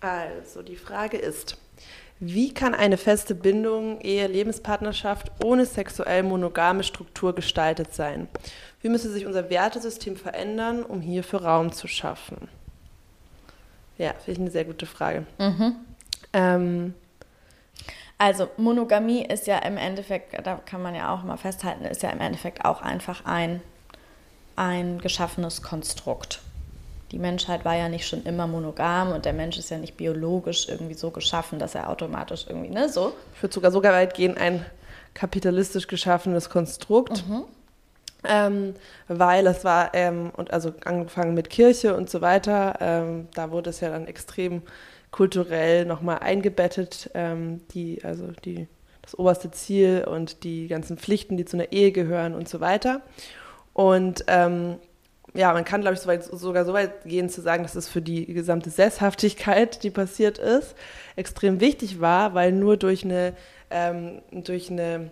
Also, die Frage ist, wie kann eine feste Bindung, Ehe, Lebenspartnerschaft ohne sexuell monogame Struktur gestaltet sein? Wie müsste sich unser Wertesystem verändern, um hierfür Raum zu schaffen? Ja, finde ich eine sehr gute Frage. Mhm. Ähm, also Monogamie ist ja im Endeffekt, da kann man ja auch mal festhalten, ist ja im Endeffekt auch einfach ein, ein geschaffenes Konstrukt die Menschheit war ja nicht schon immer monogam und der Mensch ist ja nicht biologisch irgendwie so geschaffen, dass er automatisch irgendwie, ne, so. Ich würde sogar sogar weit gehen, ein kapitalistisch geschaffenes Konstrukt. Mhm. Ähm, weil es war, ähm, und also angefangen mit Kirche und so weiter, ähm, da wurde es ja dann extrem kulturell nochmal eingebettet, ähm, die, also die, das oberste Ziel und die ganzen Pflichten, die zu einer Ehe gehören und so weiter. Und ähm, ja, man kann, glaube ich, so weit, sogar so weit gehen zu sagen, dass es für die gesamte Sesshaftigkeit, die passiert ist, extrem wichtig war, weil nur durch eine, ähm, durch eine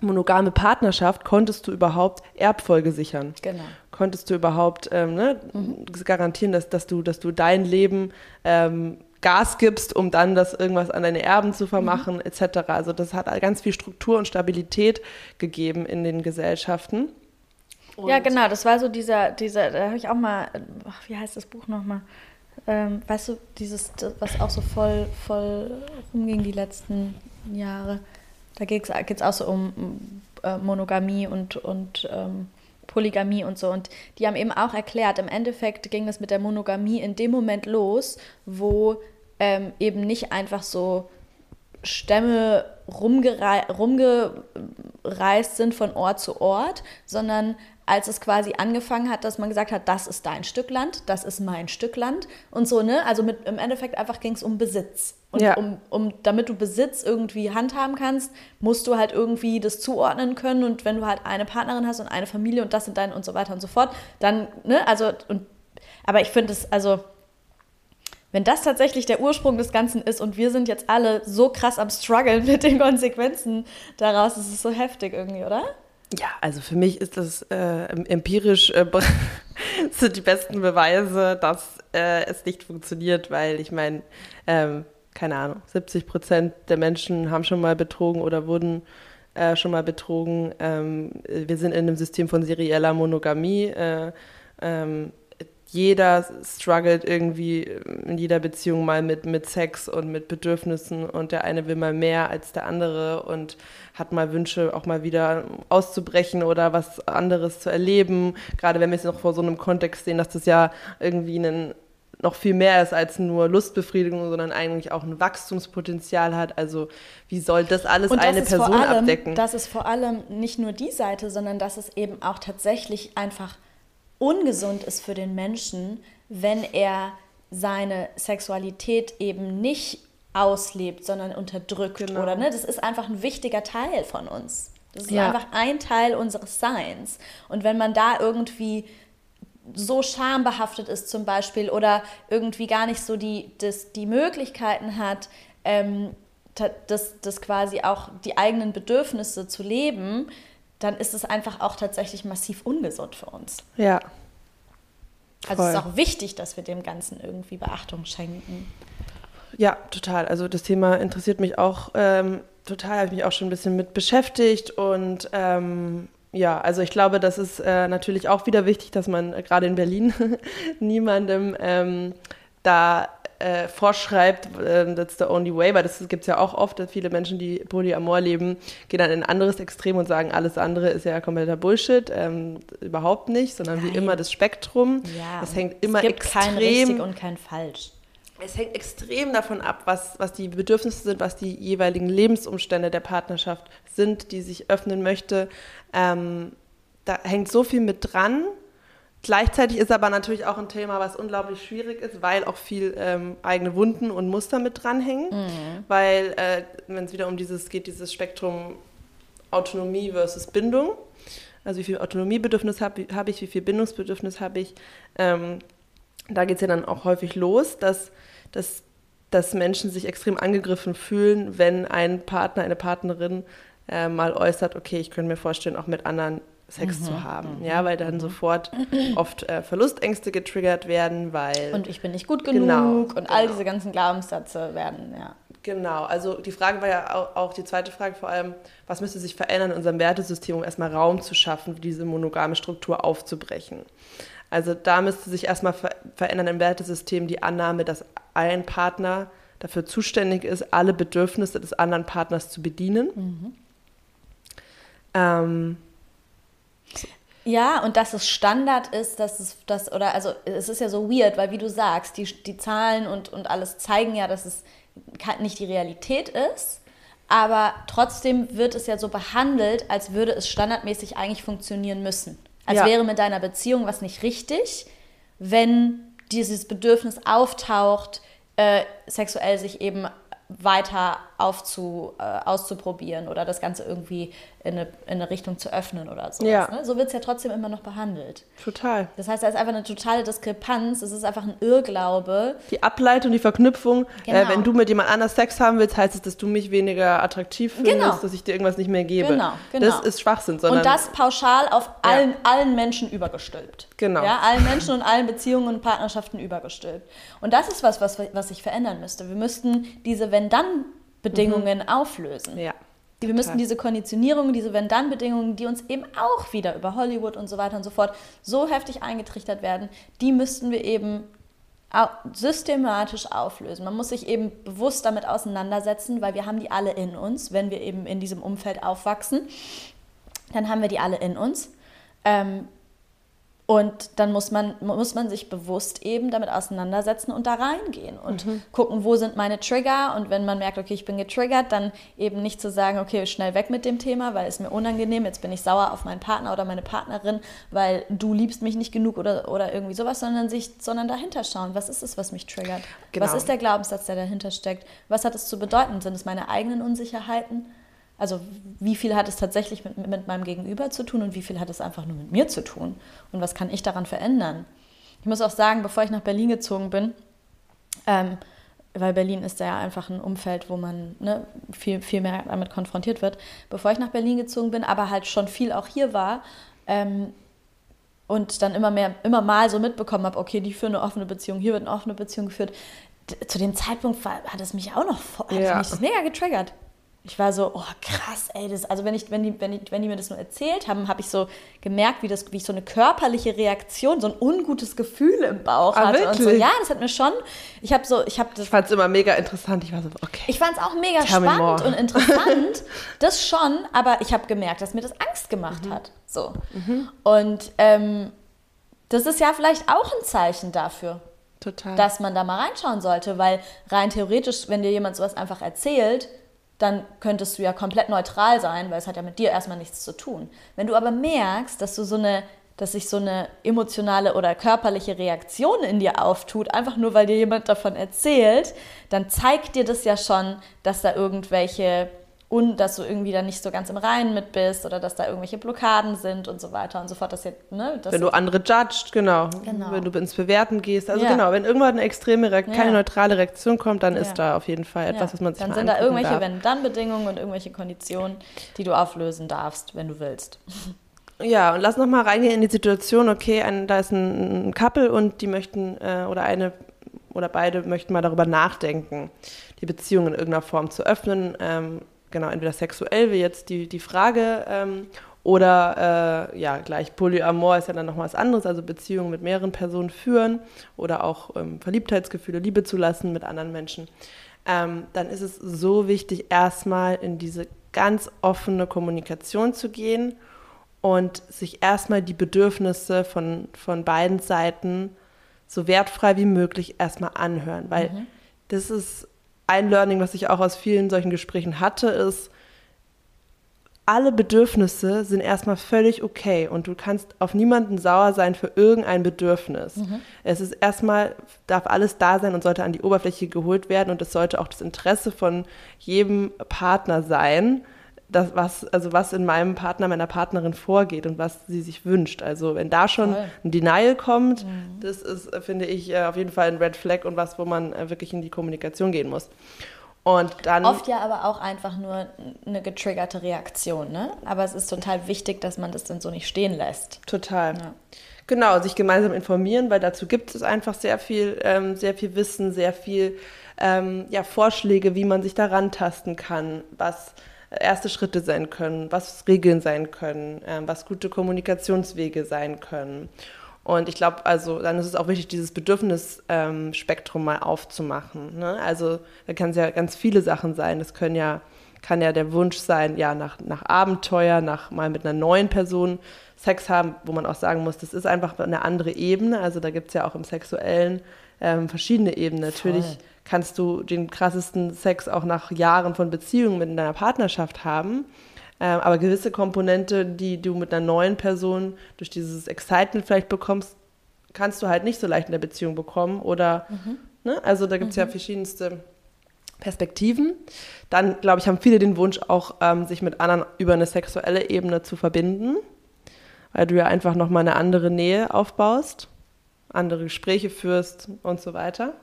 monogame Partnerschaft konntest du überhaupt Erbfolge sichern. Genau. Konntest du überhaupt ähm, ne, mhm. garantieren, dass, dass, du, dass du dein Leben ähm, Gas gibst, um dann das irgendwas an deine Erben zu vermachen, mhm. etc. Also das hat ganz viel Struktur und Stabilität gegeben in den Gesellschaften. Und ja, genau, das war so dieser, dieser da habe ich auch mal, ach, wie heißt das Buch nochmal? Ähm, weißt du, dieses, was auch so voll, voll rumging die letzten Jahre. Da geht es auch so um, äh, Monogamie und, und ähm, Polygamie und so. Und die haben eben auch erklärt, im Endeffekt ging das mit der Monogamie in dem Moment los, wo ähm, eben nicht einfach so Stämme rumgerei rumgereist sind von Ort zu Ort, sondern als es quasi angefangen hat, dass man gesagt hat, das ist dein Stück Land, das ist mein Stück Land und so, ne? Also mit, im Endeffekt einfach ging es um Besitz. Und Ja. um, um, damit du Besitz irgendwie handhaben kannst, musst du halt irgendwie das zuordnen können. Und wenn du halt eine Partnerin hast und eine Familie und das sind deine und so weiter und so fort, dann, ne, also, und, aber ich finde es, also, wenn das tatsächlich der Ursprung des Ganzen ist und wir sind jetzt alle so krass am struggeln *laughs* mit den Konsequenzen daraus, ist es so heftig irgendwie, oder? Ja, also für mich ist das äh, empirisch äh, *laughs* sind die besten Beweise, dass äh, es nicht funktioniert, weil ich meine, ähm, keine Ahnung, 70 Prozent der Menschen haben schon mal betrogen oder wurden äh, schon mal betrogen. Ähm, wir sind in einem System von serieller Monogamie. Äh, ähm, jeder struggelt irgendwie in jeder Beziehung mal mit, mit Sex und mit Bedürfnissen und der eine will mal mehr als der andere und hat mal Wünsche, auch mal wieder auszubrechen oder was anderes zu erleben. Gerade wenn wir es noch vor so einem Kontext sehen, dass das ja irgendwie ein, noch viel mehr ist als nur Lustbefriedigung, sondern eigentlich auch ein Wachstumspotenzial hat. Also wie soll das alles das eine Person allem, abdecken? Das ist vor allem nicht nur die Seite, sondern dass es eben auch tatsächlich einfach ungesund ist für den Menschen, wenn er seine Sexualität eben nicht auslebt, sondern unterdrückt. Genau. Oder ne, das ist einfach ein wichtiger Teil von uns. Das ist Ja. einfach ein Teil unseres Seins. Und wenn man da irgendwie so schambehaftet ist zum Beispiel oder irgendwie gar nicht so die, das, die Möglichkeiten hat, ähm, das, das quasi auch die eigenen Bedürfnisse zu leben, dann ist es einfach auch tatsächlich massiv ungesund für uns. ja. Also es ist Voll. auch wichtig, dass wir dem Ganzen irgendwie Beachtung schenken. Ja, total. Also das Thema interessiert mich auch ähm, total, habe ich mich auch schon ein bisschen mit beschäftigt und ähm, ja, also ich glaube, das ist äh, natürlich auch wieder wichtig, dass man äh, gerade in Berlin *laughs* niemandem ähm, da äh, vorschreibt, äh, that's the only way, weil das gibt es ja auch oft, dass viele Menschen, die Polyamor leben, gehen dann in ein anderes Extrem und sagen, alles andere ist ja kompletter Bullshit. Ähm, überhaupt nicht, sondern wie Nein. immer das Spektrum. Ja, das hängt immer es gibt extrem kein richtig und kein falsch. es hängt extrem davon ab, was, was die Bedürfnisse sind, was die jeweiligen Lebensumstände der Partnerschaft sind, die sich öffnen möchte. Ähm, da hängt so viel mit dran. Gleichzeitig ist aber natürlich auch ein Thema, was unglaublich schwierig ist, weil auch viel ähm, eigene Wunden und Muster mit dranhängen. Weil, äh, wenn es wieder um dieses geht, dieses Spektrum Autonomie versus Bindung. Also wie viel Autonomiebedürfnis habe hab ich, wie viel Bindungsbedürfnis habe ich. Ähm, da geht es ja dann auch häufig los, dass, dass, dass Menschen sich extrem angegriffen fühlen, wenn ein Partner, eine Partnerin äh, mal äußert, okay, ich könnte mir vorstellen, auch mit anderen Sex Mhm, zu haben. Ja, weil dann sofort *clears throat* oft äh, Verlustängste getriggert werden, weil. Und ich bin nicht gut genug Genau, und all genau. diese ganzen Glaubenssätze werden, ja. Genau, also die Frage war ja auch, auch die zweite Frage vor allem, was müsste sich verändern in unserem Wertesystem, um erstmal Raum zu schaffen, diese monogame Struktur aufzubrechen. Also da müsste sich erstmal ver verändern im Wertesystem die Annahme, dass ein Partner dafür zuständig ist, alle Bedürfnisse des anderen Partners zu bedienen. Ähm, Ja, und dass es Standard ist, dass es das, oder also es ist ja so weird, weil wie du sagst, die, die Zahlen und, und alles zeigen ja, dass es nicht die Realität ist, aber trotzdem wird es ja so behandelt, als würde es standardmäßig eigentlich funktionieren müssen. Als Ja. wäre mit deiner Beziehung was nicht richtig, wenn dieses Bedürfnis auftaucht, äh, sexuell sich eben weiter aufzu, äh, auszuprobieren oder das Ganze irgendwie in eine, in eine Richtung zu öffnen oder so. Ja. Ne? So wird es ja trotzdem immer noch behandelt. total. Das heißt, da ist einfach eine totale Diskrepanz. Es ist einfach ein Irrglaube. Die Ableitung, die Verknüpfung, Genau. äh, wenn du mit jemand anders Sex haben willst, heißt es, dass du mich weniger attraktiv findest, Genau. dass ich dir irgendwas nicht mehr gebe. Genau, genau. Das ist Schwachsinn, sondern Und das pauschal auf allen, allen Menschen übergestülpt. Genau. Ja, allen Menschen und allen Beziehungen und Partnerschaften übergestülpt. Und das ist was, was, was sich verändern müsste. Wir müssten diese Wenn-Dann-Bedingungen auflösen. ja. Wir müssen diese Konditionierungen, diese Wenn-Dann-Bedingungen, die uns eben auch wieder über Hollywood und so weiter und so fort so heftig eingetrichtert werden, die müssten wir eben systematisch auflösen. Man muss sich eben bewusst damit auseinandersetzen, weil wir haben die alle in uns, wenn wir eben in diesem Umfeld aufwachsen, dann haben wir die alle in uns. Ähm, Und dann muss man, muss man sich bewusst eben damit auseinandersetzen und da reingehen und mhm. gucken, wo sind meine Trigger. Und wenn man merkt, okay, ich bin getriggert, dann eben nicht zu sagen, okay, schnell weg mit dem Thema, weil es mir unangenehm, jetzt bin ich sauer auf meinen Partner oder meine Partnerin, weil du liebst mich nicht genug oder, oder irgendwie sowas, sondern sich, sondern dahinter schauen, was ist es, was mich triggert? Genau. Was ist der Glaubenssatz, der dahinter steckt? Was hat es zu bedeuten? Sind es meine eigenen Unsicherheiten? Also wie viel hat es tatsächlich mit, mit meinem Gegenüber zu tun und wie viel hat es einfach nur mit mir zu tun? Und was kann ich daran verändern? Ich muss auch sagen, bevor ich nach Berlin gezogen bin, ähm, weil Berlin ist ja einfach ein Umfeld, wo man ne, viel, viel mehr damit konfrontiert wird, bevor ich nach Berlin gezogen bin, aber halt schon viel auch hier war ähm, und dann immer mehr, immer mal so mitbekommen habe, okay, die führen eine offene Beziehung, hier wird eine offene Beziehung geführt. Zu dem Zeitpunkt war, hat es mich auch noch ja. hat mich mega getriggert ich war so, oh krass, ey, das, also wenn ich, wenn die, wenn die, wenn die mir das nur erzählt haben, habe ich so gemerkt, wie das, wie ich so eine körperliche Reaktion, so ein ungutes Gefühl im Bauch ah, hatte. Wirklich? Und so, ja, das hat mir schon, ich habe so, ich habe das. Ich fand es immer mega interessant. Ich war so, okay. Ich fand es auch mega spannend und interessant, *laughs* das schon, aber ich habe gemerkt, dass mir das Angst gemacht mhm. hat. So. Mhm. Und ähm, das ist ja vielleicht auch ein Zeichen dafür. Total. Dass man da mal reinschauen sollte, weil rein theoretisch, wenn dir jemand sowas einfach erzählt, dann könntest du ja komplett neutral sein, weil es hat ja mit dir erstmal nichts zu tun. Wenn du aber merkst, dass du so eine dass sich so eine emotionale oder körperliche Reaktion in dir auftut, einfach nur weil dir jemand davon erzählt, dann zeigt dir das ja schon, dass da irgendwelche und dass du irgendwie da nicht so ganz im Reinen mit bist oder dass da irgendwelche Blockaden sind und so weiter und so fort. Dass jetzt, ne, wenn du andere judgst, genau. genau. Wenn du ins Bewerten gehst. Also ja. genau, wenn irgendwann eine extreme, keine ja. neutrale Reaktion kommt, dann ja. ist da auf jeden Fall etwas, was man sich Dann sind da irgendwelche Wenn-Dann-Bedingungen und irgendwelche Konditionen, die du auflösen darfst, wenn du willst. Ja, und lass noch mal reingehen in die Situation, okay, ein, da ist ein, ein Couple und die möchten, äh, oder eine oder beide möchten mal darüber nachdenken, die Beziehung in irgendeiner Form zu öffnen. Ähm, genau, entweder sexuell wie jetzt die, die Frage ähm, oder äh, ja, gleich Polyamor ist ja dann noch was anderes, also Beziehungen mit mehreren Personen führen oder auch ähm, Verliebtheitsgefühle, Liebe zulassen mit anderen Menschen. Ähm, dann ist es so wichtig, erstmal in diese ganz offene Kommunikation zu gehen und sich erstmal die Bedürfnisse von, von beiden Seiten so wertfrei wie möglich erstmal anhören, weil mhm. das ist ein Learning, was ich auch aus vielen solchen Gesprächen hatte, ist, alle Bedürfnisse sind erstmal völlig okay und du kannst auf niemanden sauer sein für irgendein Bedürfnis. Mhm. Es ist erstmal, darf alles da sein und sollte an die Oberfläche geholt werden und es sollte auch das Interesse von jedem Partner sein, das, was, also was in meinem Partner, meiner Partnerin vorgeht und was sie sich wünscht. Also wenn da schon ein Denial kommt, mhm. das ist, finde ich, äh, auf jeden Fall ein Red Flag und was, wo man äh, wirklich in die Kommunikation gehen muss. Und dann Oft ja aber auch einfach nur eine getriggerte Reaktion, ne? Aber es ist total wichtig, dass man das dann so nicht stehen lässt. Total. Ja. Genau, sich gemeinsam informieren, weil dazu gibt es einfach sehr viel, ähm, sehr viel Wissen, sehr viel ähm, ja, Vorschläge, wie man sich daran tasten kann, was erste Schritte sein können, was Regeln sein können, äh, was gute Kommunikationswege sein können. Und ich glaube, also dann ist es auch wichtig, dieses Bedürfnisspektrum ähm, mal aufzumachen. Ne? Also da kann es ja ganz viele Sachen sein. Das können ja, kann ja der Wunsch sein, ja, nach, nach Abenteuer, nach mal mit einer neuen Person Sex haben, wo man auch sagen muss, das ist einfach eine andere Ebene. Also da gibt es ja auch im Sexuellen ähm, verschiedene Ebenen. Natürlich kannst du den krassesten Sex auch nach Jahren von Beziehungen mit deiner Partnerschaft haben. Ähm, aber gewisse Komponente, die du mit einer neuen Person durch dieses Excitement vielleicht bekommst, kannst du halt nicht so leicht in der Beziehung bekommen. Oder, mhm. ne? Also da gibt es mhm. ja verschiedenste Perspektiven. Dann, glaube ich, haben viele den Wunsch auch, ähm, sich mit anderen über eine sexuelle Ebene zu verbinden, weil du ja einfach nochmal eine andere Nähe aufbaust, andere Gespräche führst und so weiter.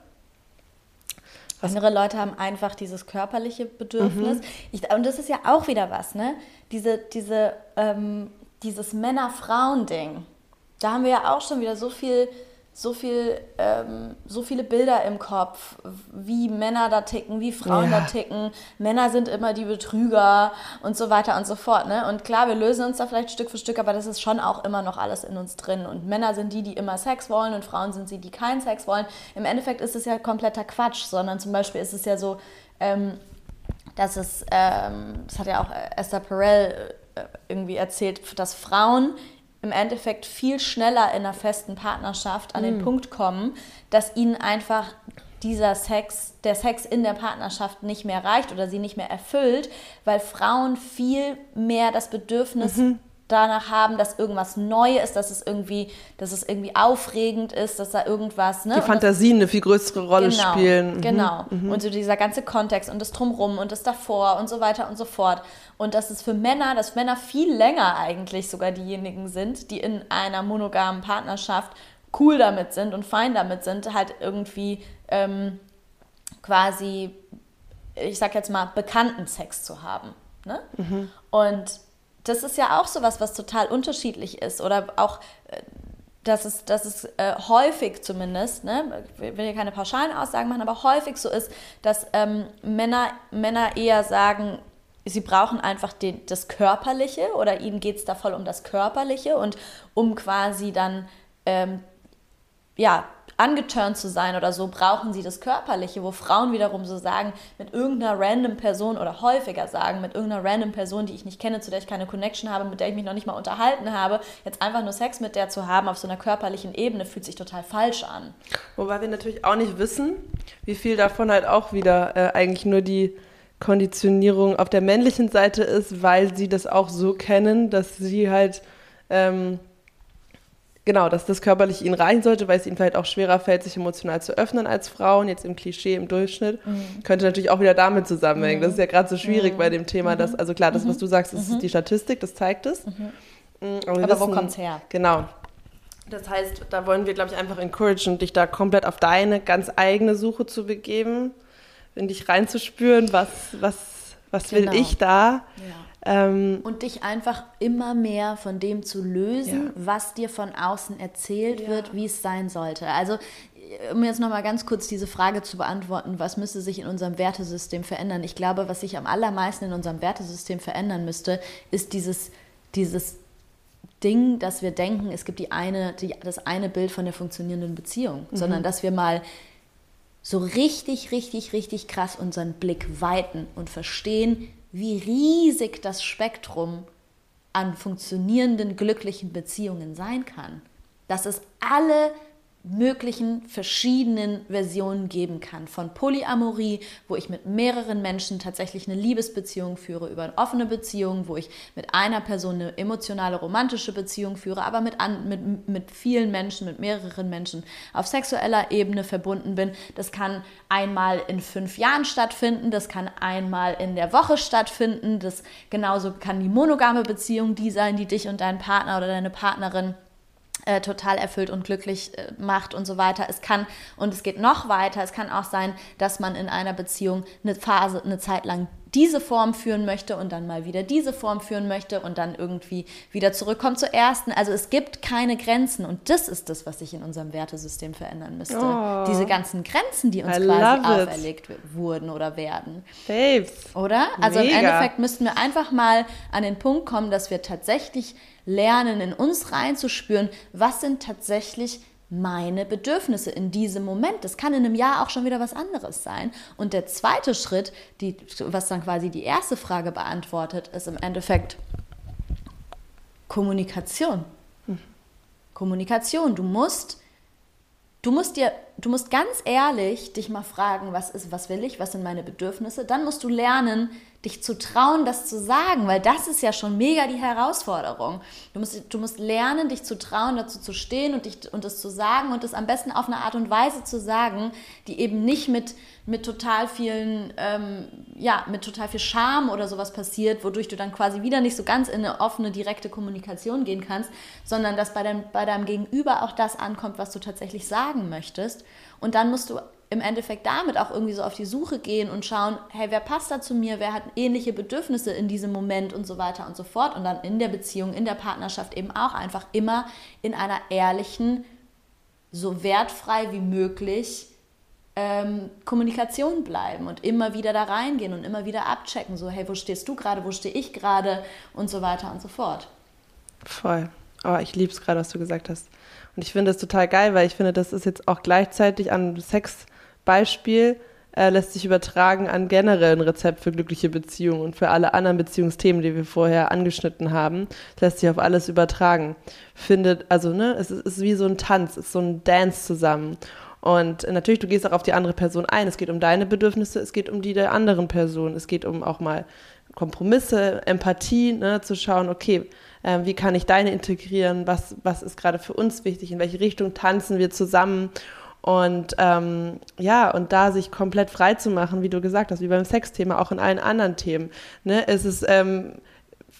Andere Leute haben einfach dieses körperliche Bedürfnis. Mhm. Ich, und das ist ja auch wieder was, ne? Diese, diese, ähm, dieses Männer-Frauen-Ding. Da haben wir ja auch schon wieder so viel so, viel, ähm, so viele Bilder im Kopf, wie Männer da ticken, wie Frauen ja. da ticken. Männer sind immer die Betrüger und so weiter und so fort. Ne? Und klar, wir lösen uns da vielleicht Stück für Stück, aber das ist schon auch immer noch alles in uns drin. Und Männer sind die, die immer Sex wollen und Frauen sind sie, die keinen Sex wollen. Im Endeffekt ist es ja kompletter Quatsch, sondern zum Beispiel ist es ja so, ähm, dass es, ähm, das hat ja auch Esther Perel äh, irgendwie erzählt, dass Frauen im Endeffekt viel schneller in einer festen Partnerschaft an den Mhm. Punkt kommen, dass ihnen einfach dieser Sex, der Sex in der Partnerschaft nicht mehr reicht oder sie nicht mehr erfüllt, weil Frauen viel mehr das Bedürfnis Mhm. Danach haben, dass irgendwas neu ist, dass es irgendwie, dass es irgendwie aufregend ist, dass da irgendwas, ne? Die Und das- Fantasien eine viel größere Rolle genau, spielen. Mhm. Genau. Und so dieser ganze Kontext und das Drumrum und das davor und so weiter und so fort. Und dass es für Männer, dass Männer viel länger eigentlich sogar diejenigen sind, die in einer monogamen Partnerschaft cool damit sind und fein damit sind, halt irgendwie ähm, quasi, ich sag jetzt mal, bekannten Sex zu haben. Ne? Und das ist ja auch sowas, was total unterschiedlich ist. Oder auch, äh, dass es, dass es äh, häufig zumindest, ne, ich will hier keine pauschalen Aussagen machen, aber häufig so ist, dass ähm, Männer, Männer eher sagen, sie brauchen einfach den, das Körperliche oder ihnen geht es da voll um das Körperliche und um quasi dann ähm, ja, angeturnt zu sein oder so, brauchen sie das Körperliche, wo Frauen wiederum so sagen, mit irgendeiner random Person oder häufiger sagen, mit irgendeiner random Person, die ich nicht kenne, zu der ich keine Connection habe, mit der ich mich noch nicht mal unterhalten habe, jetzt einfach nur Sex mit der zu haben auf so einer körperlichen Ebene, fühlt sich total falsch an. Wobei wir natürlich auch nicht wissen, wie viel davon halt auch wieder äh, eigentlich nur die Konditionierung auf der männlichen Seite ist, weil sie das auch so kennen, dass sie halt, ähm, genau, dass das körperlich ihnen reichen sollte, weil es ihnen vielleicht auch schwerer fällt, sich emotional zu öffnen als Frauen, jetzt im Klischee, im Durchschnitt. Könnte natürlich auch wieder damit zusammenhängen. Das ist ja gerade so schwierig bei dem Thema, dass, also klar, das, was du sagst, das ist die Statistik, das zeigt es. Mm, wir Aber wo kommt's her? Genau. Das heißt, da wollen wir, glaube ich, einfach encouragen, dich da komplett auf deine ganz eigene Suche zu begeben, in dich reinzuspüren, was, was, was will Genau. ich da? Ja. Ähm, Und dich einfach immer mehr von dem zu lösen, Ja. was dir von außen erzählt Ja. wird, wie es sein sollte. Also, um jetzt nochmal ganz kurz diese Frage zu beantworten, was müsste sich in unserem Wertesystem verändern? Ich glaube, was sich am allermeisten in unserem Wertesystem verändern müsste, ist dieses, dieses Ding, dass wir denken, es gibt die eine, die, das eine Bild von der funktionierenden Beziehung, sondern dass wir mal so richtig, richtig, richtig krass unseren Blick weiten und verstehen, wie riesig das Spektrum an funktionierenden, glücklichen Beziehungen sein kann. Dass es alle möglichen verschiedenen Versionen geben kann. Von Polyamorie, wo ich mit mehreren Menschen tatsächlich eine Liebesbeziehung führe, über eine offene Beziehung, wo ich mit einer Person eine emotionale, romantische Beziehung führe, aber mit, an, mit, mit vielen Menschen, mit mehreren Menschen auf sexueller Ebene verbunden bin. Das kann einmal in fünf Jahren stattfinden, das kann einmal in der Woche stattfinden, das genauso kann die monogame Beziehung die sein, die dich und deinen Partner oder deine Partnerin äh, total erfüllt und glücklich äh, macht und so weiter. Es kann, und es geht noch weiter, es kann auch sein, dass man in einer Beziehung eine Phase, eine Zeit lang diese Form führen möchte und dann mal wieder diese Form führen möchte und dann irgendwie wieder zurückkommt zur ersten. Also es gibt keine Grenzen und das ist das, was sich in unserem Wertesystem verändern müsste. Oh. Diese ganzen Grenzen, die uns I quasi auferlegt wurden oder werden. Babes. Oder? Also im Mega. Endeffekt müssten wir einfach mal an den Punkt kommen, dass wir tatsächlich lernen, in uns reinzuspüren, was sind tatsächlich meine Bedürfnisse in diesem Moment. Das kann in einem Jahr auch schon wieder was anderes sein. Und der zweite Schritt, die, was dann quasi die erste Frage beantwortet, ist im Endeffekt Kommunikation. Kommunikation. Du musst, du musst dir, du musst ganz ehrlich dich mal fragen, was ist, was will ich, was sind meine Bedürfnisse. Dann musst du lernen, dich zu trauen, das zu sagen, weil das ist ja schon mega die Herausforderung. Du musst, du musst lernen, dich zu trauen, dazu zu stehen und, dich, und das zu sagen und das am besten auf eine Art und Weise zu sagen, die eben nicht mit, mit total vielen, ähm, ja, mit total viel Scham oder sowas passiert, wodurch du dann quasi wieder nicht so ganz in eine offene, direkte Kommunikation gehen kannst, sondern dass bei deinem, bei deinem Gegenüber auch das ankommt, was du tatsächlich sagen möchtest. Und dann musst du im Endeffekt damit auch irgendwie so auf die Suche gehen und schauen, hey, wer passt da zu mir, wer hat ähnliche Bedürfnisse in diesem Moment und so weiter und so fort. Und dann in der Beziehung, in der Partnerschaft eben auch einfach immer in einer ehrlichen, so wertfrei wie möglich ähm, Kommunikation bleiben und immer wieder da reingehen und immer wieder abchecken, so, hey, wo stehst du gerade, wo stehe ich gerade und so weiter und so fort. Voll. Oh, ich liebe es gerade, was du gesagt hast. Und ich finde das total geil, weil ich finde, das ist jetzt auch gleichzeitig an Sexbeispiel äh, lässt sich übertragen an generell ein Rezept für glückliche Beziehungen und für alle anderen Beziehungsthemen, die wir vorher angeschnitten haben. Das lässt sich auf alles übertragen. Findet, also, ne, es ist, ist wie so ein Tanz, es ist so ein Dance zusammen. Und natürlich, du gehst auch auf die andere Person ein. Es geht um deine Bedürfnisse, es geht um die der anderen Person. Es geht um auch mal Kompromisse, Empathie, ne, zu schauen, okay, äh, wie kann ich deine integrieren, was, was ist gerade für uns wichtig, in welche Richtung tanzen wir zusammen und ähm, ja, und da sich komplett frei zu machen, wie du gesagt hast, wie beim Sexthema, auch in allen anderen Themen. Ne? Es ist, ähm,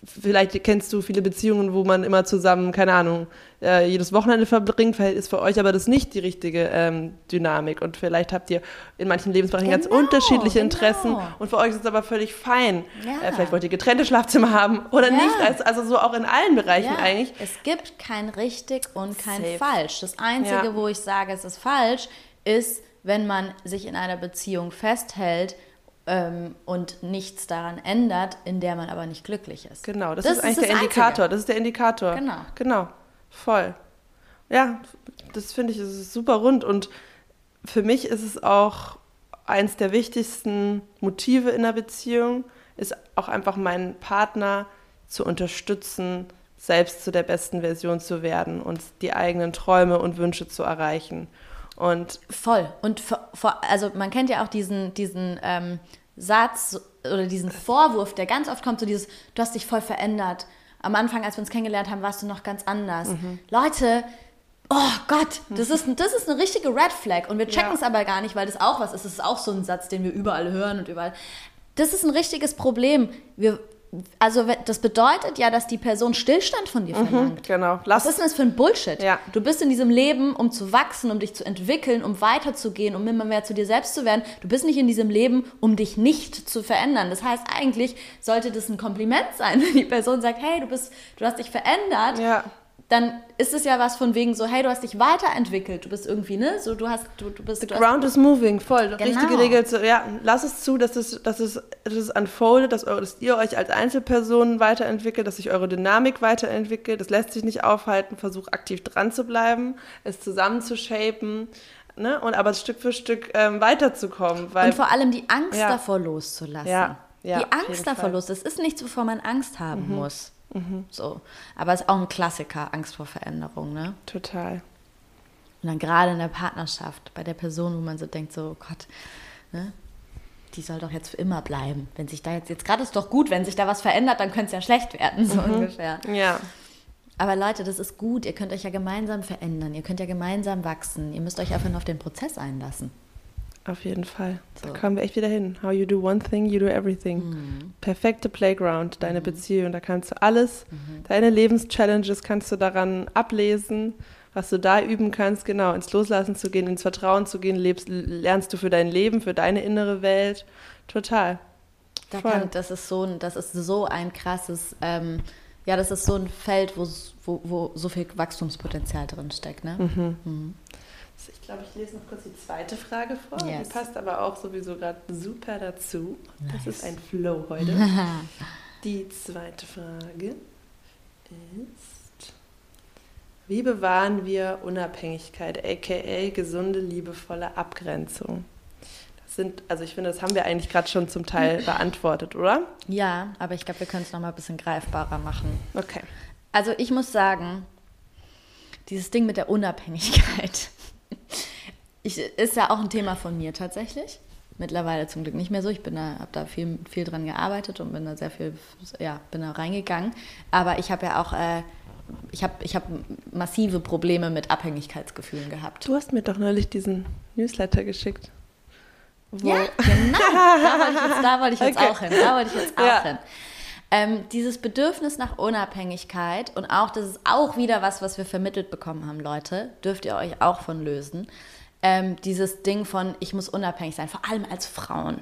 vielleicht kennst du viele Beziehungen, wo man immer zusammen, keine Ahnung, äh, jedes Wochenende verbringt, vielleicht ist für euch aber das nicht die richtige ähm, Dynamik. Und vielleicht habt ihr in manchen Lebensbereichen genau, ganz unterschiedliche genau. Interessen und für euch ist es aber völlig fein. Ja. Äh, vielleicht wollt ihr getrennte Schlafzimmer haben oder ja. nicht. Also, also, so auch in allen Bereichen ja. eigentlich. Es gibt kein richtig und kein Safe. falsch. Das Einzige, wo ich sage, es ist falsch, ist, wenn man sich in einer Beziehung festhält, ähm, und nichts daran ändert, in der man aber nicht glücklich ist. Genau, das, das ist eigentlich ist der Indikator. Einzige. Das ist der Indikator. Genau. Genau. Voll. Ja, das finde ich ist super rund und für mich ist es auch eins der wichtigsten Motive in einer Beziehung, ist auch einfach meinen Partner zu unterstützen, selbst zu der besten Version zu werden und die eigenen Träume und Wünsche zu erreichen. Und Voll. Und vor, vor, also man kennt ja auch diesen, diesen ähm, Satz oder diesen Vorwurf, der ganz oft kommt, so dieses, du hast dich voll verändert. Am Anfang, als wir uns kennengelernt haben, warst du noch ganz anders. Mhm. Leute, oh Gott, das ist, das ist eine richtige Red Flag. Und wir checken es ja. aber gar nicht, weil das auch was ist. Das ist auch so ein Satz, den wir überall hören und überall. Das ist ein richtiges Problem. Wir, also das bedeutet ja, dass die Person Stillstand von dir mhm, verlangt. Mhm, genau. Lass Was ist denn das für ein Bullshit? Ja. Du bist in diesem Leben, um zu wachsen, um dich zu entwickeln, um weiterzugehen, um immer mehr zu dir selbst zu werden. Du bist nicht in diesem Leben, um dich nicht zu verändern. Das heißt, eigentlich sollte das ein Kompliment sein, *laughs* wenn die Person sagt, hey, du bist, du hast dich verändert. Ja dann ist es ja was von wegen so, hey, du hast dich weiterentwickelt, du bist irgendwie, ne, so, du hast, du, du bist... The du ground is moving, voll, genau. richtig geregelt, so, ja, lass es zu, dass es, dass es, dass es unfoldet, dass, dass ihr euch als Einzelpersonen weiterentwickelt, dass sich eure Dynamik weiterentwickelt, das lässt sich nicht aufhalten, versuch aktiv dran zu bleiben, es zusammen zu shapen, ne, und aber Stück für Stück ähm, weiterzukommen, weil... Und vor allem die Angst ja. davor loszulassen. Ja. Ja, die Angst davor los, das ist nichts, wovor man Angst haben mhm. muss. Mhm. So. Aber es ist auch ein Klassiker, Angst vor Veränderung, ne? Total. Und dann gerade in der Partnerschaft, bei der Person, wo man so denkt, so, oh Gott, ne? Die soll doch jetzt für immer bleiben. Wenn sich da jetzt, jetzt gerade ist doch gut, wenn sich da was verändert, dann könnte es ja schlecht werden, so mhm. ungefähr. Ja. Aber Leute, das ist gut. Ihr könnt euch ja gemeinsam verändern. Ihr könnt ja gemeinsam wachsen. Ihr müsst euch einfach nur auf den Prozess einlassen. Auf jeden Fall. So. Da kommen wir echt wieder hin. How you do one thing, you do everything. Mhm. Perfekte Playground, deine mhm. Beziehung. Da kannst du alles, mhm. deine Lebenschallenges kannst du daran ablesen, was du da üben kannst. Genau, ins Loslassen zu gehen, ins Vertrauen zu gehen, lebst, lernst du für dein Leben, für deine innere Welt. Total. Da kann, das, ist so ein, das ist so ein krasses, ähm, ja, das ist so ein Feld, wo, wo, wo so viel Wachstumspotenzial drin steckt. Ne? Mhm. Ich glaube, ich lese noch kurz die zweite Frage vor. Yes. Die passt aber auch sowieso gerade super dazu. Nice. Das ist ein Flow heute. *laughs* die zweite Frage ist, wie bewahren wir Unabhängigkeit, aka gesunde, liebevolle Abgrenzung? Das sind, also ich finde, das haben wir eigentlich gerade schon zum Teil *laughs* beantwortet, oder? Ja, aber ich glaube, wir können es nochmal ein bisschen greifbarer machen. Okay. Also ich muss sagen, dieses Ding mit der Unabhängigkeit ich, ist ja auch ein Thema von mir tatsächlich. Mittlerweile zum Glück nicht mehr so. Ich bin da, habe da viel, viel dran gearbeitet und bin da sehr viel, ja, bin da reingegangen. Aber ich habe ja auch, äh, ich habe ich hab massive Probleme mit Abhängigkeitsgefühlen gehabt. Du hast mir doch neulich diesen Newsletter geschickt. ja, genau. *laughs* Da wollte ich jetzt, okay. auch hin. Da wollte ich jetzt auch ja. hin. Ähm, dieses Bedürfnis nach Unabhängigkeit und auch, das ist auch wieder was, was wir vermittelt bekommen haben, Leute, dürft ihr euch auch von lösen ähm, dieses Ding von, ich muss unabhängig sein, vor allem als Frauen.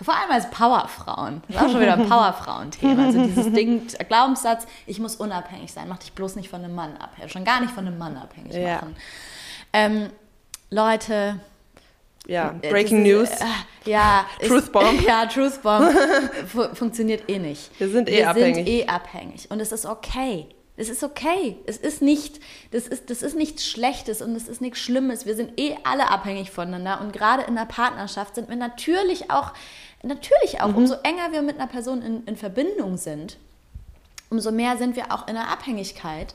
Vor allem als Powerfrauen. Das ist auch schon wieder ein *laughs* Powerfrauen-Thema. Also dieses Ding, Glaubenssatz, ich muss unabhängig sein, mach dich bloß nicht von einem Mann abhängig. Schon gar nicht von einem Mann abhängig ja. machen. Ähm, Leute. Ja, äh, Breaking ist, News. Äh, ja. *laughs* Truth Bomb. *laughs* Ja, Truth Bomb. funktioniert eh nicht. Wir sind eh Wir abhängig. Wir sind eh abhängig. Und es ist okay. Es ist okay. Es ist nicht, das ist, das ist nichts Schlechtes und es ist nichts Schlimmes. Wir sind eh alle abhängig voneinander und gerade in der Partnerschaft sind wir natürlich auch, natürlich auch, mhm. umso enger wir mit einer Person in, in Verbindung sind, umso mehr sind wir auch in einer Abhängigkeit,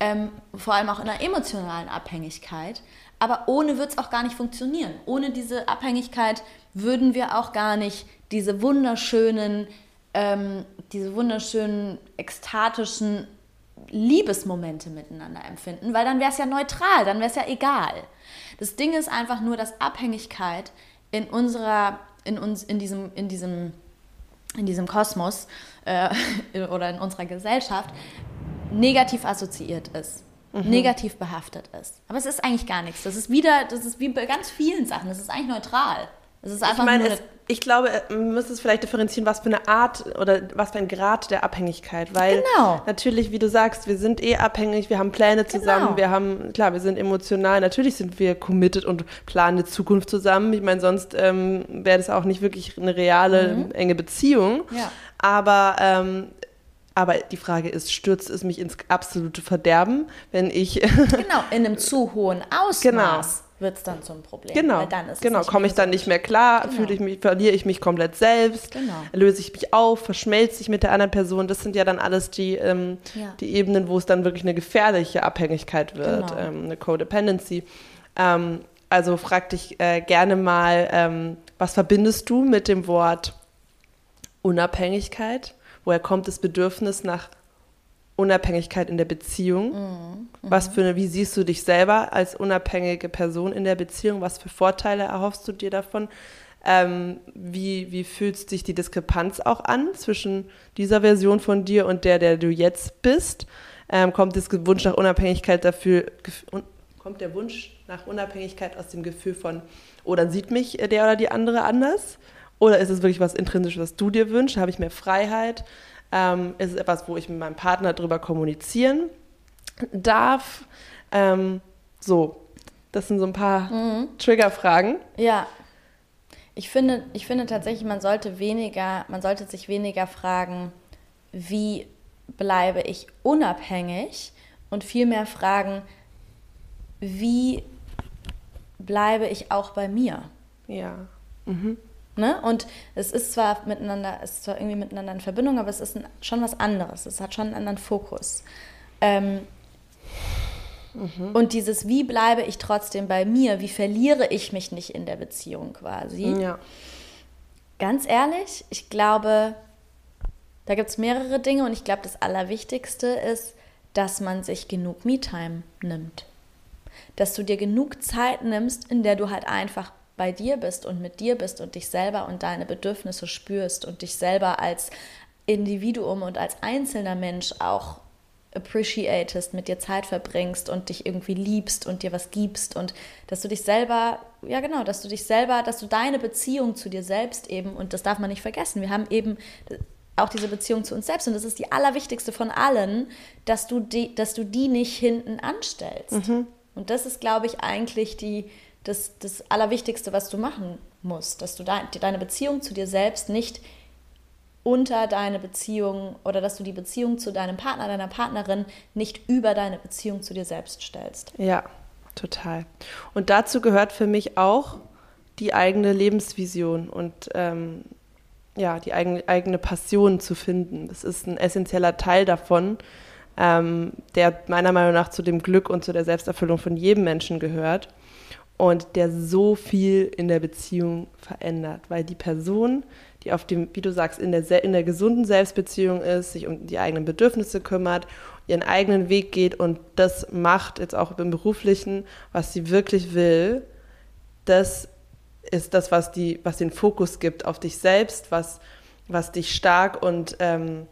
ähm, vor allem auch in einer emotionalen Abhängigkeit. Aber ohne wird es auch gar nicht funktionieren. Ohne diese Abhängigkeit würden wir auch gar nicht diese wunderschönen, ähm, diese wunderschönen ekstatischen Liebesmomente miteinander empfinden, weil dann wäre es ja neutral, dann wäre es ja egal. Das Ding ist einfach nur, dass Abhängigkeit in unserer, in uns, in diesem, in diesem, in diesem Kosmos äh, *laughs* oder in unserer Gesellschaft negativ assoziiert ist. Mhm. negativ behaftet ist. Aber es ist eigentlich gar nichts. Das ist wieder, das ist wie bei ganz vielen Sachen. Das ist eigentlich neutral. Es ist einfach ich meine, es, ich glaube, man müsste es vielleicht differenzieren, was für eine Art oder was für ein Grad der Abhängigkeit. Weil genau. natürlich, wie du sagst, wir sind eh abhängig, wir haben Pläne zusammen, genau. wir haben, klar, wir sind emotional, natürlich sind wir committed und planen eine Zukunft zusammen. Ich meine, sonst ähm, wäre das auch nicht wirklich eine reale, mhm. enge Beziehung. Ja. Aber ähm, aber die Frage ist, stürzt es mich ins absolute Verderben, wenn ich. genau, in einem zu hohen *laughs* Ausmaß. Genau wird es dann zum Problem. Genau, genau. komme ich dann nicht mehr klar, genau. fühle ich mich, verliere ich mich komplett selbst, genau. löse ich mich auf, verschmelze ich mit der anderen Person. Das sind ja dann alles die, ähm, ja. die Ebenen, wo es dann wirklich eine gefährliche Abhängigkeit wird, genau. ähm, eine Codependency. Ähm, also frag dich äh, gerne mal, ähm, was verbindest du mit dem Wort Unabhängigkeit? Woher kommt das Bedürfnis nach Unabhängigkeit in der Beziehung. Mhm. Was für eine, wie siehst du dich selber als unabhängige Person in der Beziehung? Was für Vorteile erhoffst du dir davon? Ähm, wie, wie fühlt sich die Diskrepanz auch an zwischen dieser Version von dir und der, der du jetzt bist? Ähm, kommt das Wunsch nach Unabhängigkeit dafür, kommt der Wunsch nach Unabhängigkeit aus dem Gefühl von, oh, dann sieht mich der oder die andere anders? Oder ist es wirklich was Intrinsisches, was du dir wünschst? Habe ich mehr Freiheit? Ähm, ist es etwas, wo ich mit meinem Partner darüber kommunizieren darf. Ähm, so, das sind so ein paar mhm. Triggerfragen. Ja. Ich finde, ich finde tatsächlich, man sollte weniger, man sollte sich weniger fragen, wie bleibe ich unabhängig und vielmehr fragen, wie bleibe ich auch bei mir? Ja. Mhm. Ne? Und es ist zwar miteinander, es ist zwar irgendwie miteinander in Verbindung, aber es ist ein, schon was anderes. Es hat schon einen anderen Fokus. Ähm, mhm. Und dieses, wie bleibe ich trotzdem bei mir? Wie verliere ich mich nicht in der Beziehung quasi? Ja. Ganz ehrlich, ich glaube, da gibt es mehrere Dinge und ich glaube, das Allerwichtigste ist, dass man sich genug Me-Time nimmt. Dass du dir genug Zeit nimmst, in der du halt einfach bei dir bist und mit dir bist und dich selber und deine Bedürfnisse spürst und dich selber als Individuum und als einzelner Mensch auch appreciatest, mit dir Zeit verbringst und dich irgendwie liebst und dir was gibst und dass du dich selber, ja genau, dass du dich selber, dass du deine Beziehung zu dir selbst eben, und das darf man nicht vergessen, wir haben eben auch diese Beziehung zu uns selbst und das ist die allerwichtigste von allen, dass du die, dass du die nicht hinten anstellst. Mhm. Und das ist, glaube ich, eigentlich die, das, das Allerwichtigste, was du machen musst, dass du de deine Beziehung zu dir selbst nicht unter deine Beziehung oder dass du die Beziehung zu deinem Partner, deiner Partnerin nicht über deine Beziehung zu dir selbst stellst. Ja, total. Und dazu gehört für mich auch die eigene Lebensvision und ähm, ja, die eigene, eigene Passion zu finden. Das ist ein essentieller Teil davon, ähm, der meiner Meinung nach zu dem Glück und zu der Selbsterfüllung von jedem Menschen gehört und der so viel in der Beziehung verändert, weil die Person, die auf dem, wie du sagst, in der, in der gesunden Selbstbeziehung ist, sich um die eigenen Bedürfnisse kümmert, ihren eigenen Weg geht und das macht, jetzt auch im beruflichen, was sie wirklich will, das ist das, was, die, was den Fokus gibt auf dich selbst, was, was dich stark und ähm,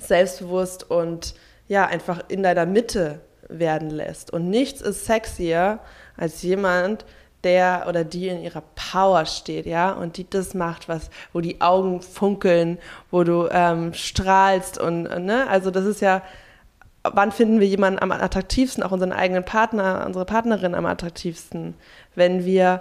selbstbewusst und ja, einfach in deiner Mitte werden lässt. Und nichts ist sexier als jemand, der oder die in ihrer Power steht, ja, und die das macht, was, wo die Augen funkeln, wo du ähm, strahlst und, ne, also das ist ja, wann finden wir jemanden am attraktivsten, auch unseren eigenen Partner, unsere Partnerin am attraktivsten, wenn wir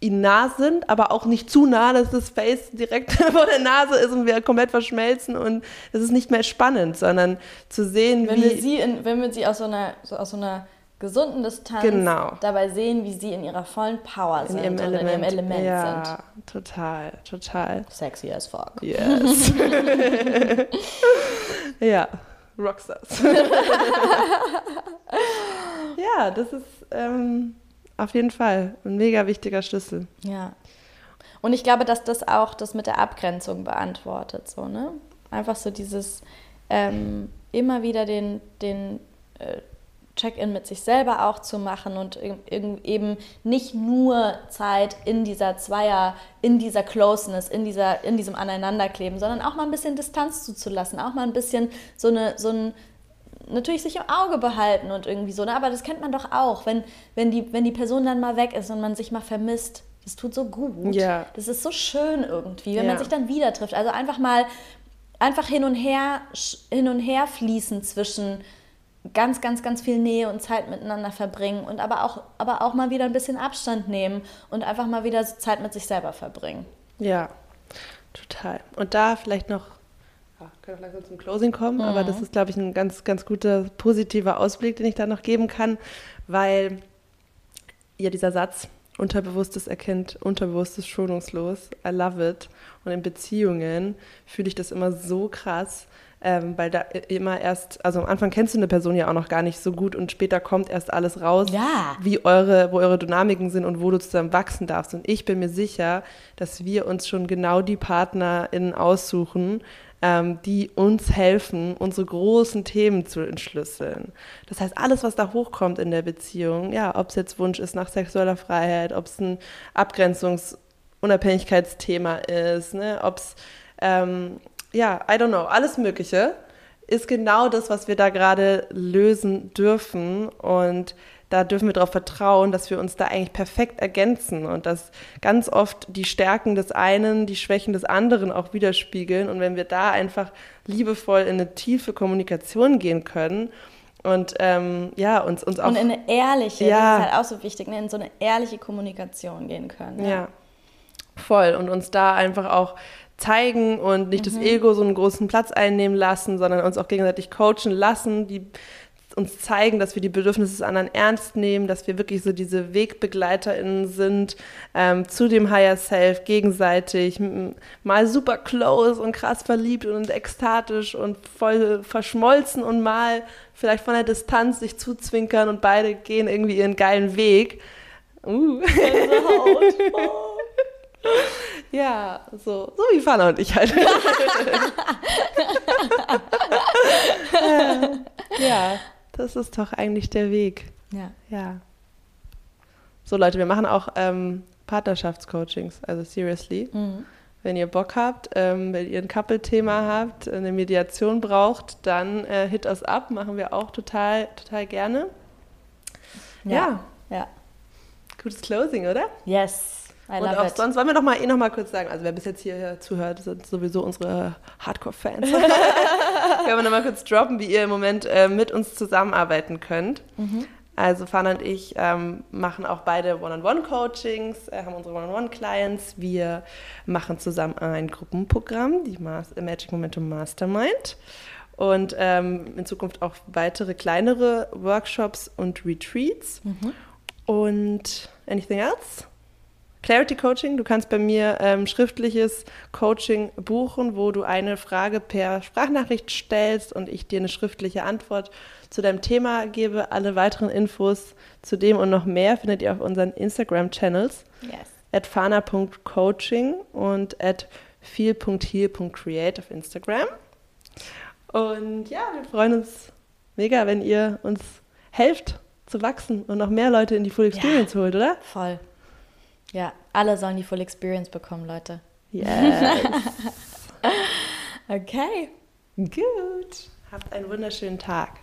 ihnen nah sind, aber auch nicht zu nah, dass das Face direkt *laughs* vor der Nase ist und wir komplett verschmelzen und es ist nicht mehr spannend, sondern zu sehen, wenn wie... Wir sie in, wenn wir sie aus so einer, so aus so einer gesunden Distanz Genau. dabei sehen, wie sie in ihrer vollen Power in sind ihrem und Element, in ihrem Element ja, sind. total, total. Sexy as fuck. Yes. *laughs* ja, Rockstars. *laughs* ja, das ist ähm, auf jeden Fall ein mega wichtiger Schlüssel. Ja. Und ich glaube, dass das auch das mit der Abgrenzung beantwortet, so, ne? Einfach so dieses ähm, immer wieder den, den äh, Check-in mit sich selber auch zu machen und eben nicht nur Zeit in dieser Zweier, in dieser Closeness, in, dieser, in diesem Aneinanderkleben, sondern auch mal ein bisschen Distanz zuzulassen, auch mal ein bisschen so, eine, so ein, natürlich sich im Auge behalten und irgendwie so, ne? aber das kennt man doch auch, wenn, wenn, die, wenn die Person dann mal weg ist und man sich mal vermisst. Das tut so gut. Ja. Das ist so schön irgendwie, wenn Ja. man sich dann wieder trifft. Also einfach mal einfach hin und her hin und her fließen zwischen ganz, ganz, ganz viel Nähe und Zeit miteinander verbringen und aber auch, aber auch mal wieder ein bisschen Abstand nehmen und einfach mal wieder Zeit mit sich selber verbringen. Ja, total. Und da vielleicht noch, ja, können wir langsam zum Closing kommen, aber das ist, glaube ich, ein ganz, ganz guter positiver Ausblick, den ich da noch geben kann, weil ja dieser Satz, Unterbewusstes erkennt Unterbewusstes schonungslos, I love it. Und in Beziehungen fühle ich das immer so krass, ähm, weil da immer erst, also am Anfang kennst du eine Person ja auch noch gar nicht so gut und später kommt erst alles raus, Ja. wie eure, wo eure Dynamiken sind und wo du zusammen wachsen darfst. Und ich bin mir sicher, dass wir uns schon genau die PartnerInnen aussuchen, ähm, die uns helfen, unsere großen Themen zu entschlüsseln. Das heißt, alles, was da hochkommt in der Beziehung, ja, ob es jetzt Wunsch ist nach sexueller Freiheit, ob es ein Abgrenzungs-Unabhängigkeitsthema ist, ne, ob es, ähm, ja, I don't know, alles Mögliche, ist genau das, was wir da gerade lösen dürfen. Und da dürfen wir darauf vertrauen, dass wir uns da eigentlich perfekt ergänzen und dass ganz oft die Stärken des einen die Schwächen des anderen auch widerspiegeln. Und wenn wir da einfach liebevoll in eine tiefe Kommunikation gehen können und ähm, ja, uns, uns auch. Und in eine ehrliche, Ja. das ist halt auch so wichtig, ne, in so eine ehrliche Kommunikation gehen können. Ja, voll. Und uns da einfach auch zeigen und nicht das Ego so einen großen Platz einnehmen lassen, sondern uns auch gegenseitig coachen lassen, die uns zeigen, dass wir die Bedürfnisse des anderen ernst nehmen, dass wir wirklich so diese WegbegleiterInnen sind ähm, zu dem Higher Self gegenseitig, mal super close und krass verliebt und ekstatisch und voll verschmolzen und mal vielleicht von der Distanz sich zuzwinkern und beide gehen irgendwie ihren geilen Weg. Uh. Ja, so, so wie Fana und ich halt. *laughs* ja, das ist doch eigentlich der Weg. Ja. Ja. So Leute, wir machen auch ähm, Partnerschaftscoachings, also seriously. Mhm. Wenn ihr Bock habt, ähm, wenn ihr ein Couple-Thema habt, eine Mediation braucht, dann äh, hit us up, machen wir auch total, total gerne. Ja. Ja. Gutes Closing, oder? Yes. Und auch it. sonst wollen wir noch mal, eh noch mal kurz sagen, also wer bis jetzt hier zuhört, sind sowieso unsere Hardcore-Fans. *laughs* *laughs* Können wir noch mal kurz droppen, wie ihr im Moment äh, mit uns zusammenarbeiten könnt. Also Fana und ich ähm, machen auch beide One-on-One-Coachings, äh, haben unsere One-on-One-Clients. Wir machen zusammen ein Gruppenprogramm, die Mas Magic Momentum Mastermind. Und ähm, in Zukunft auch weitere kleinere Workshops und Retreats. Und anything else? Clarity Coaching, du kannst bei mir ähm, schriftliches Coaching buchen, wo du eine Frage per Sprachnachricht stellst und ich dir eine schriftliche Antwort zu deinem Thema gebe. Alle weiteren Infos zu dem und noch mehr findet ihr auf unseren Instagram-Channels Yes. at fana.coaching und at feel.heal.create auf Instagram. Und ja, wir freuen uns mega, wenn ihr uns helft zu wachsen und noch mehr Leute in die Full Experience holt, oder? Voll. Ja, alle sollen die Full Experience bekommen, Leute. Yes. *laughs* Okay. Gut. Habt einen wunderschönen Tag.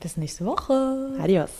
Bis nächste Woche. Adios.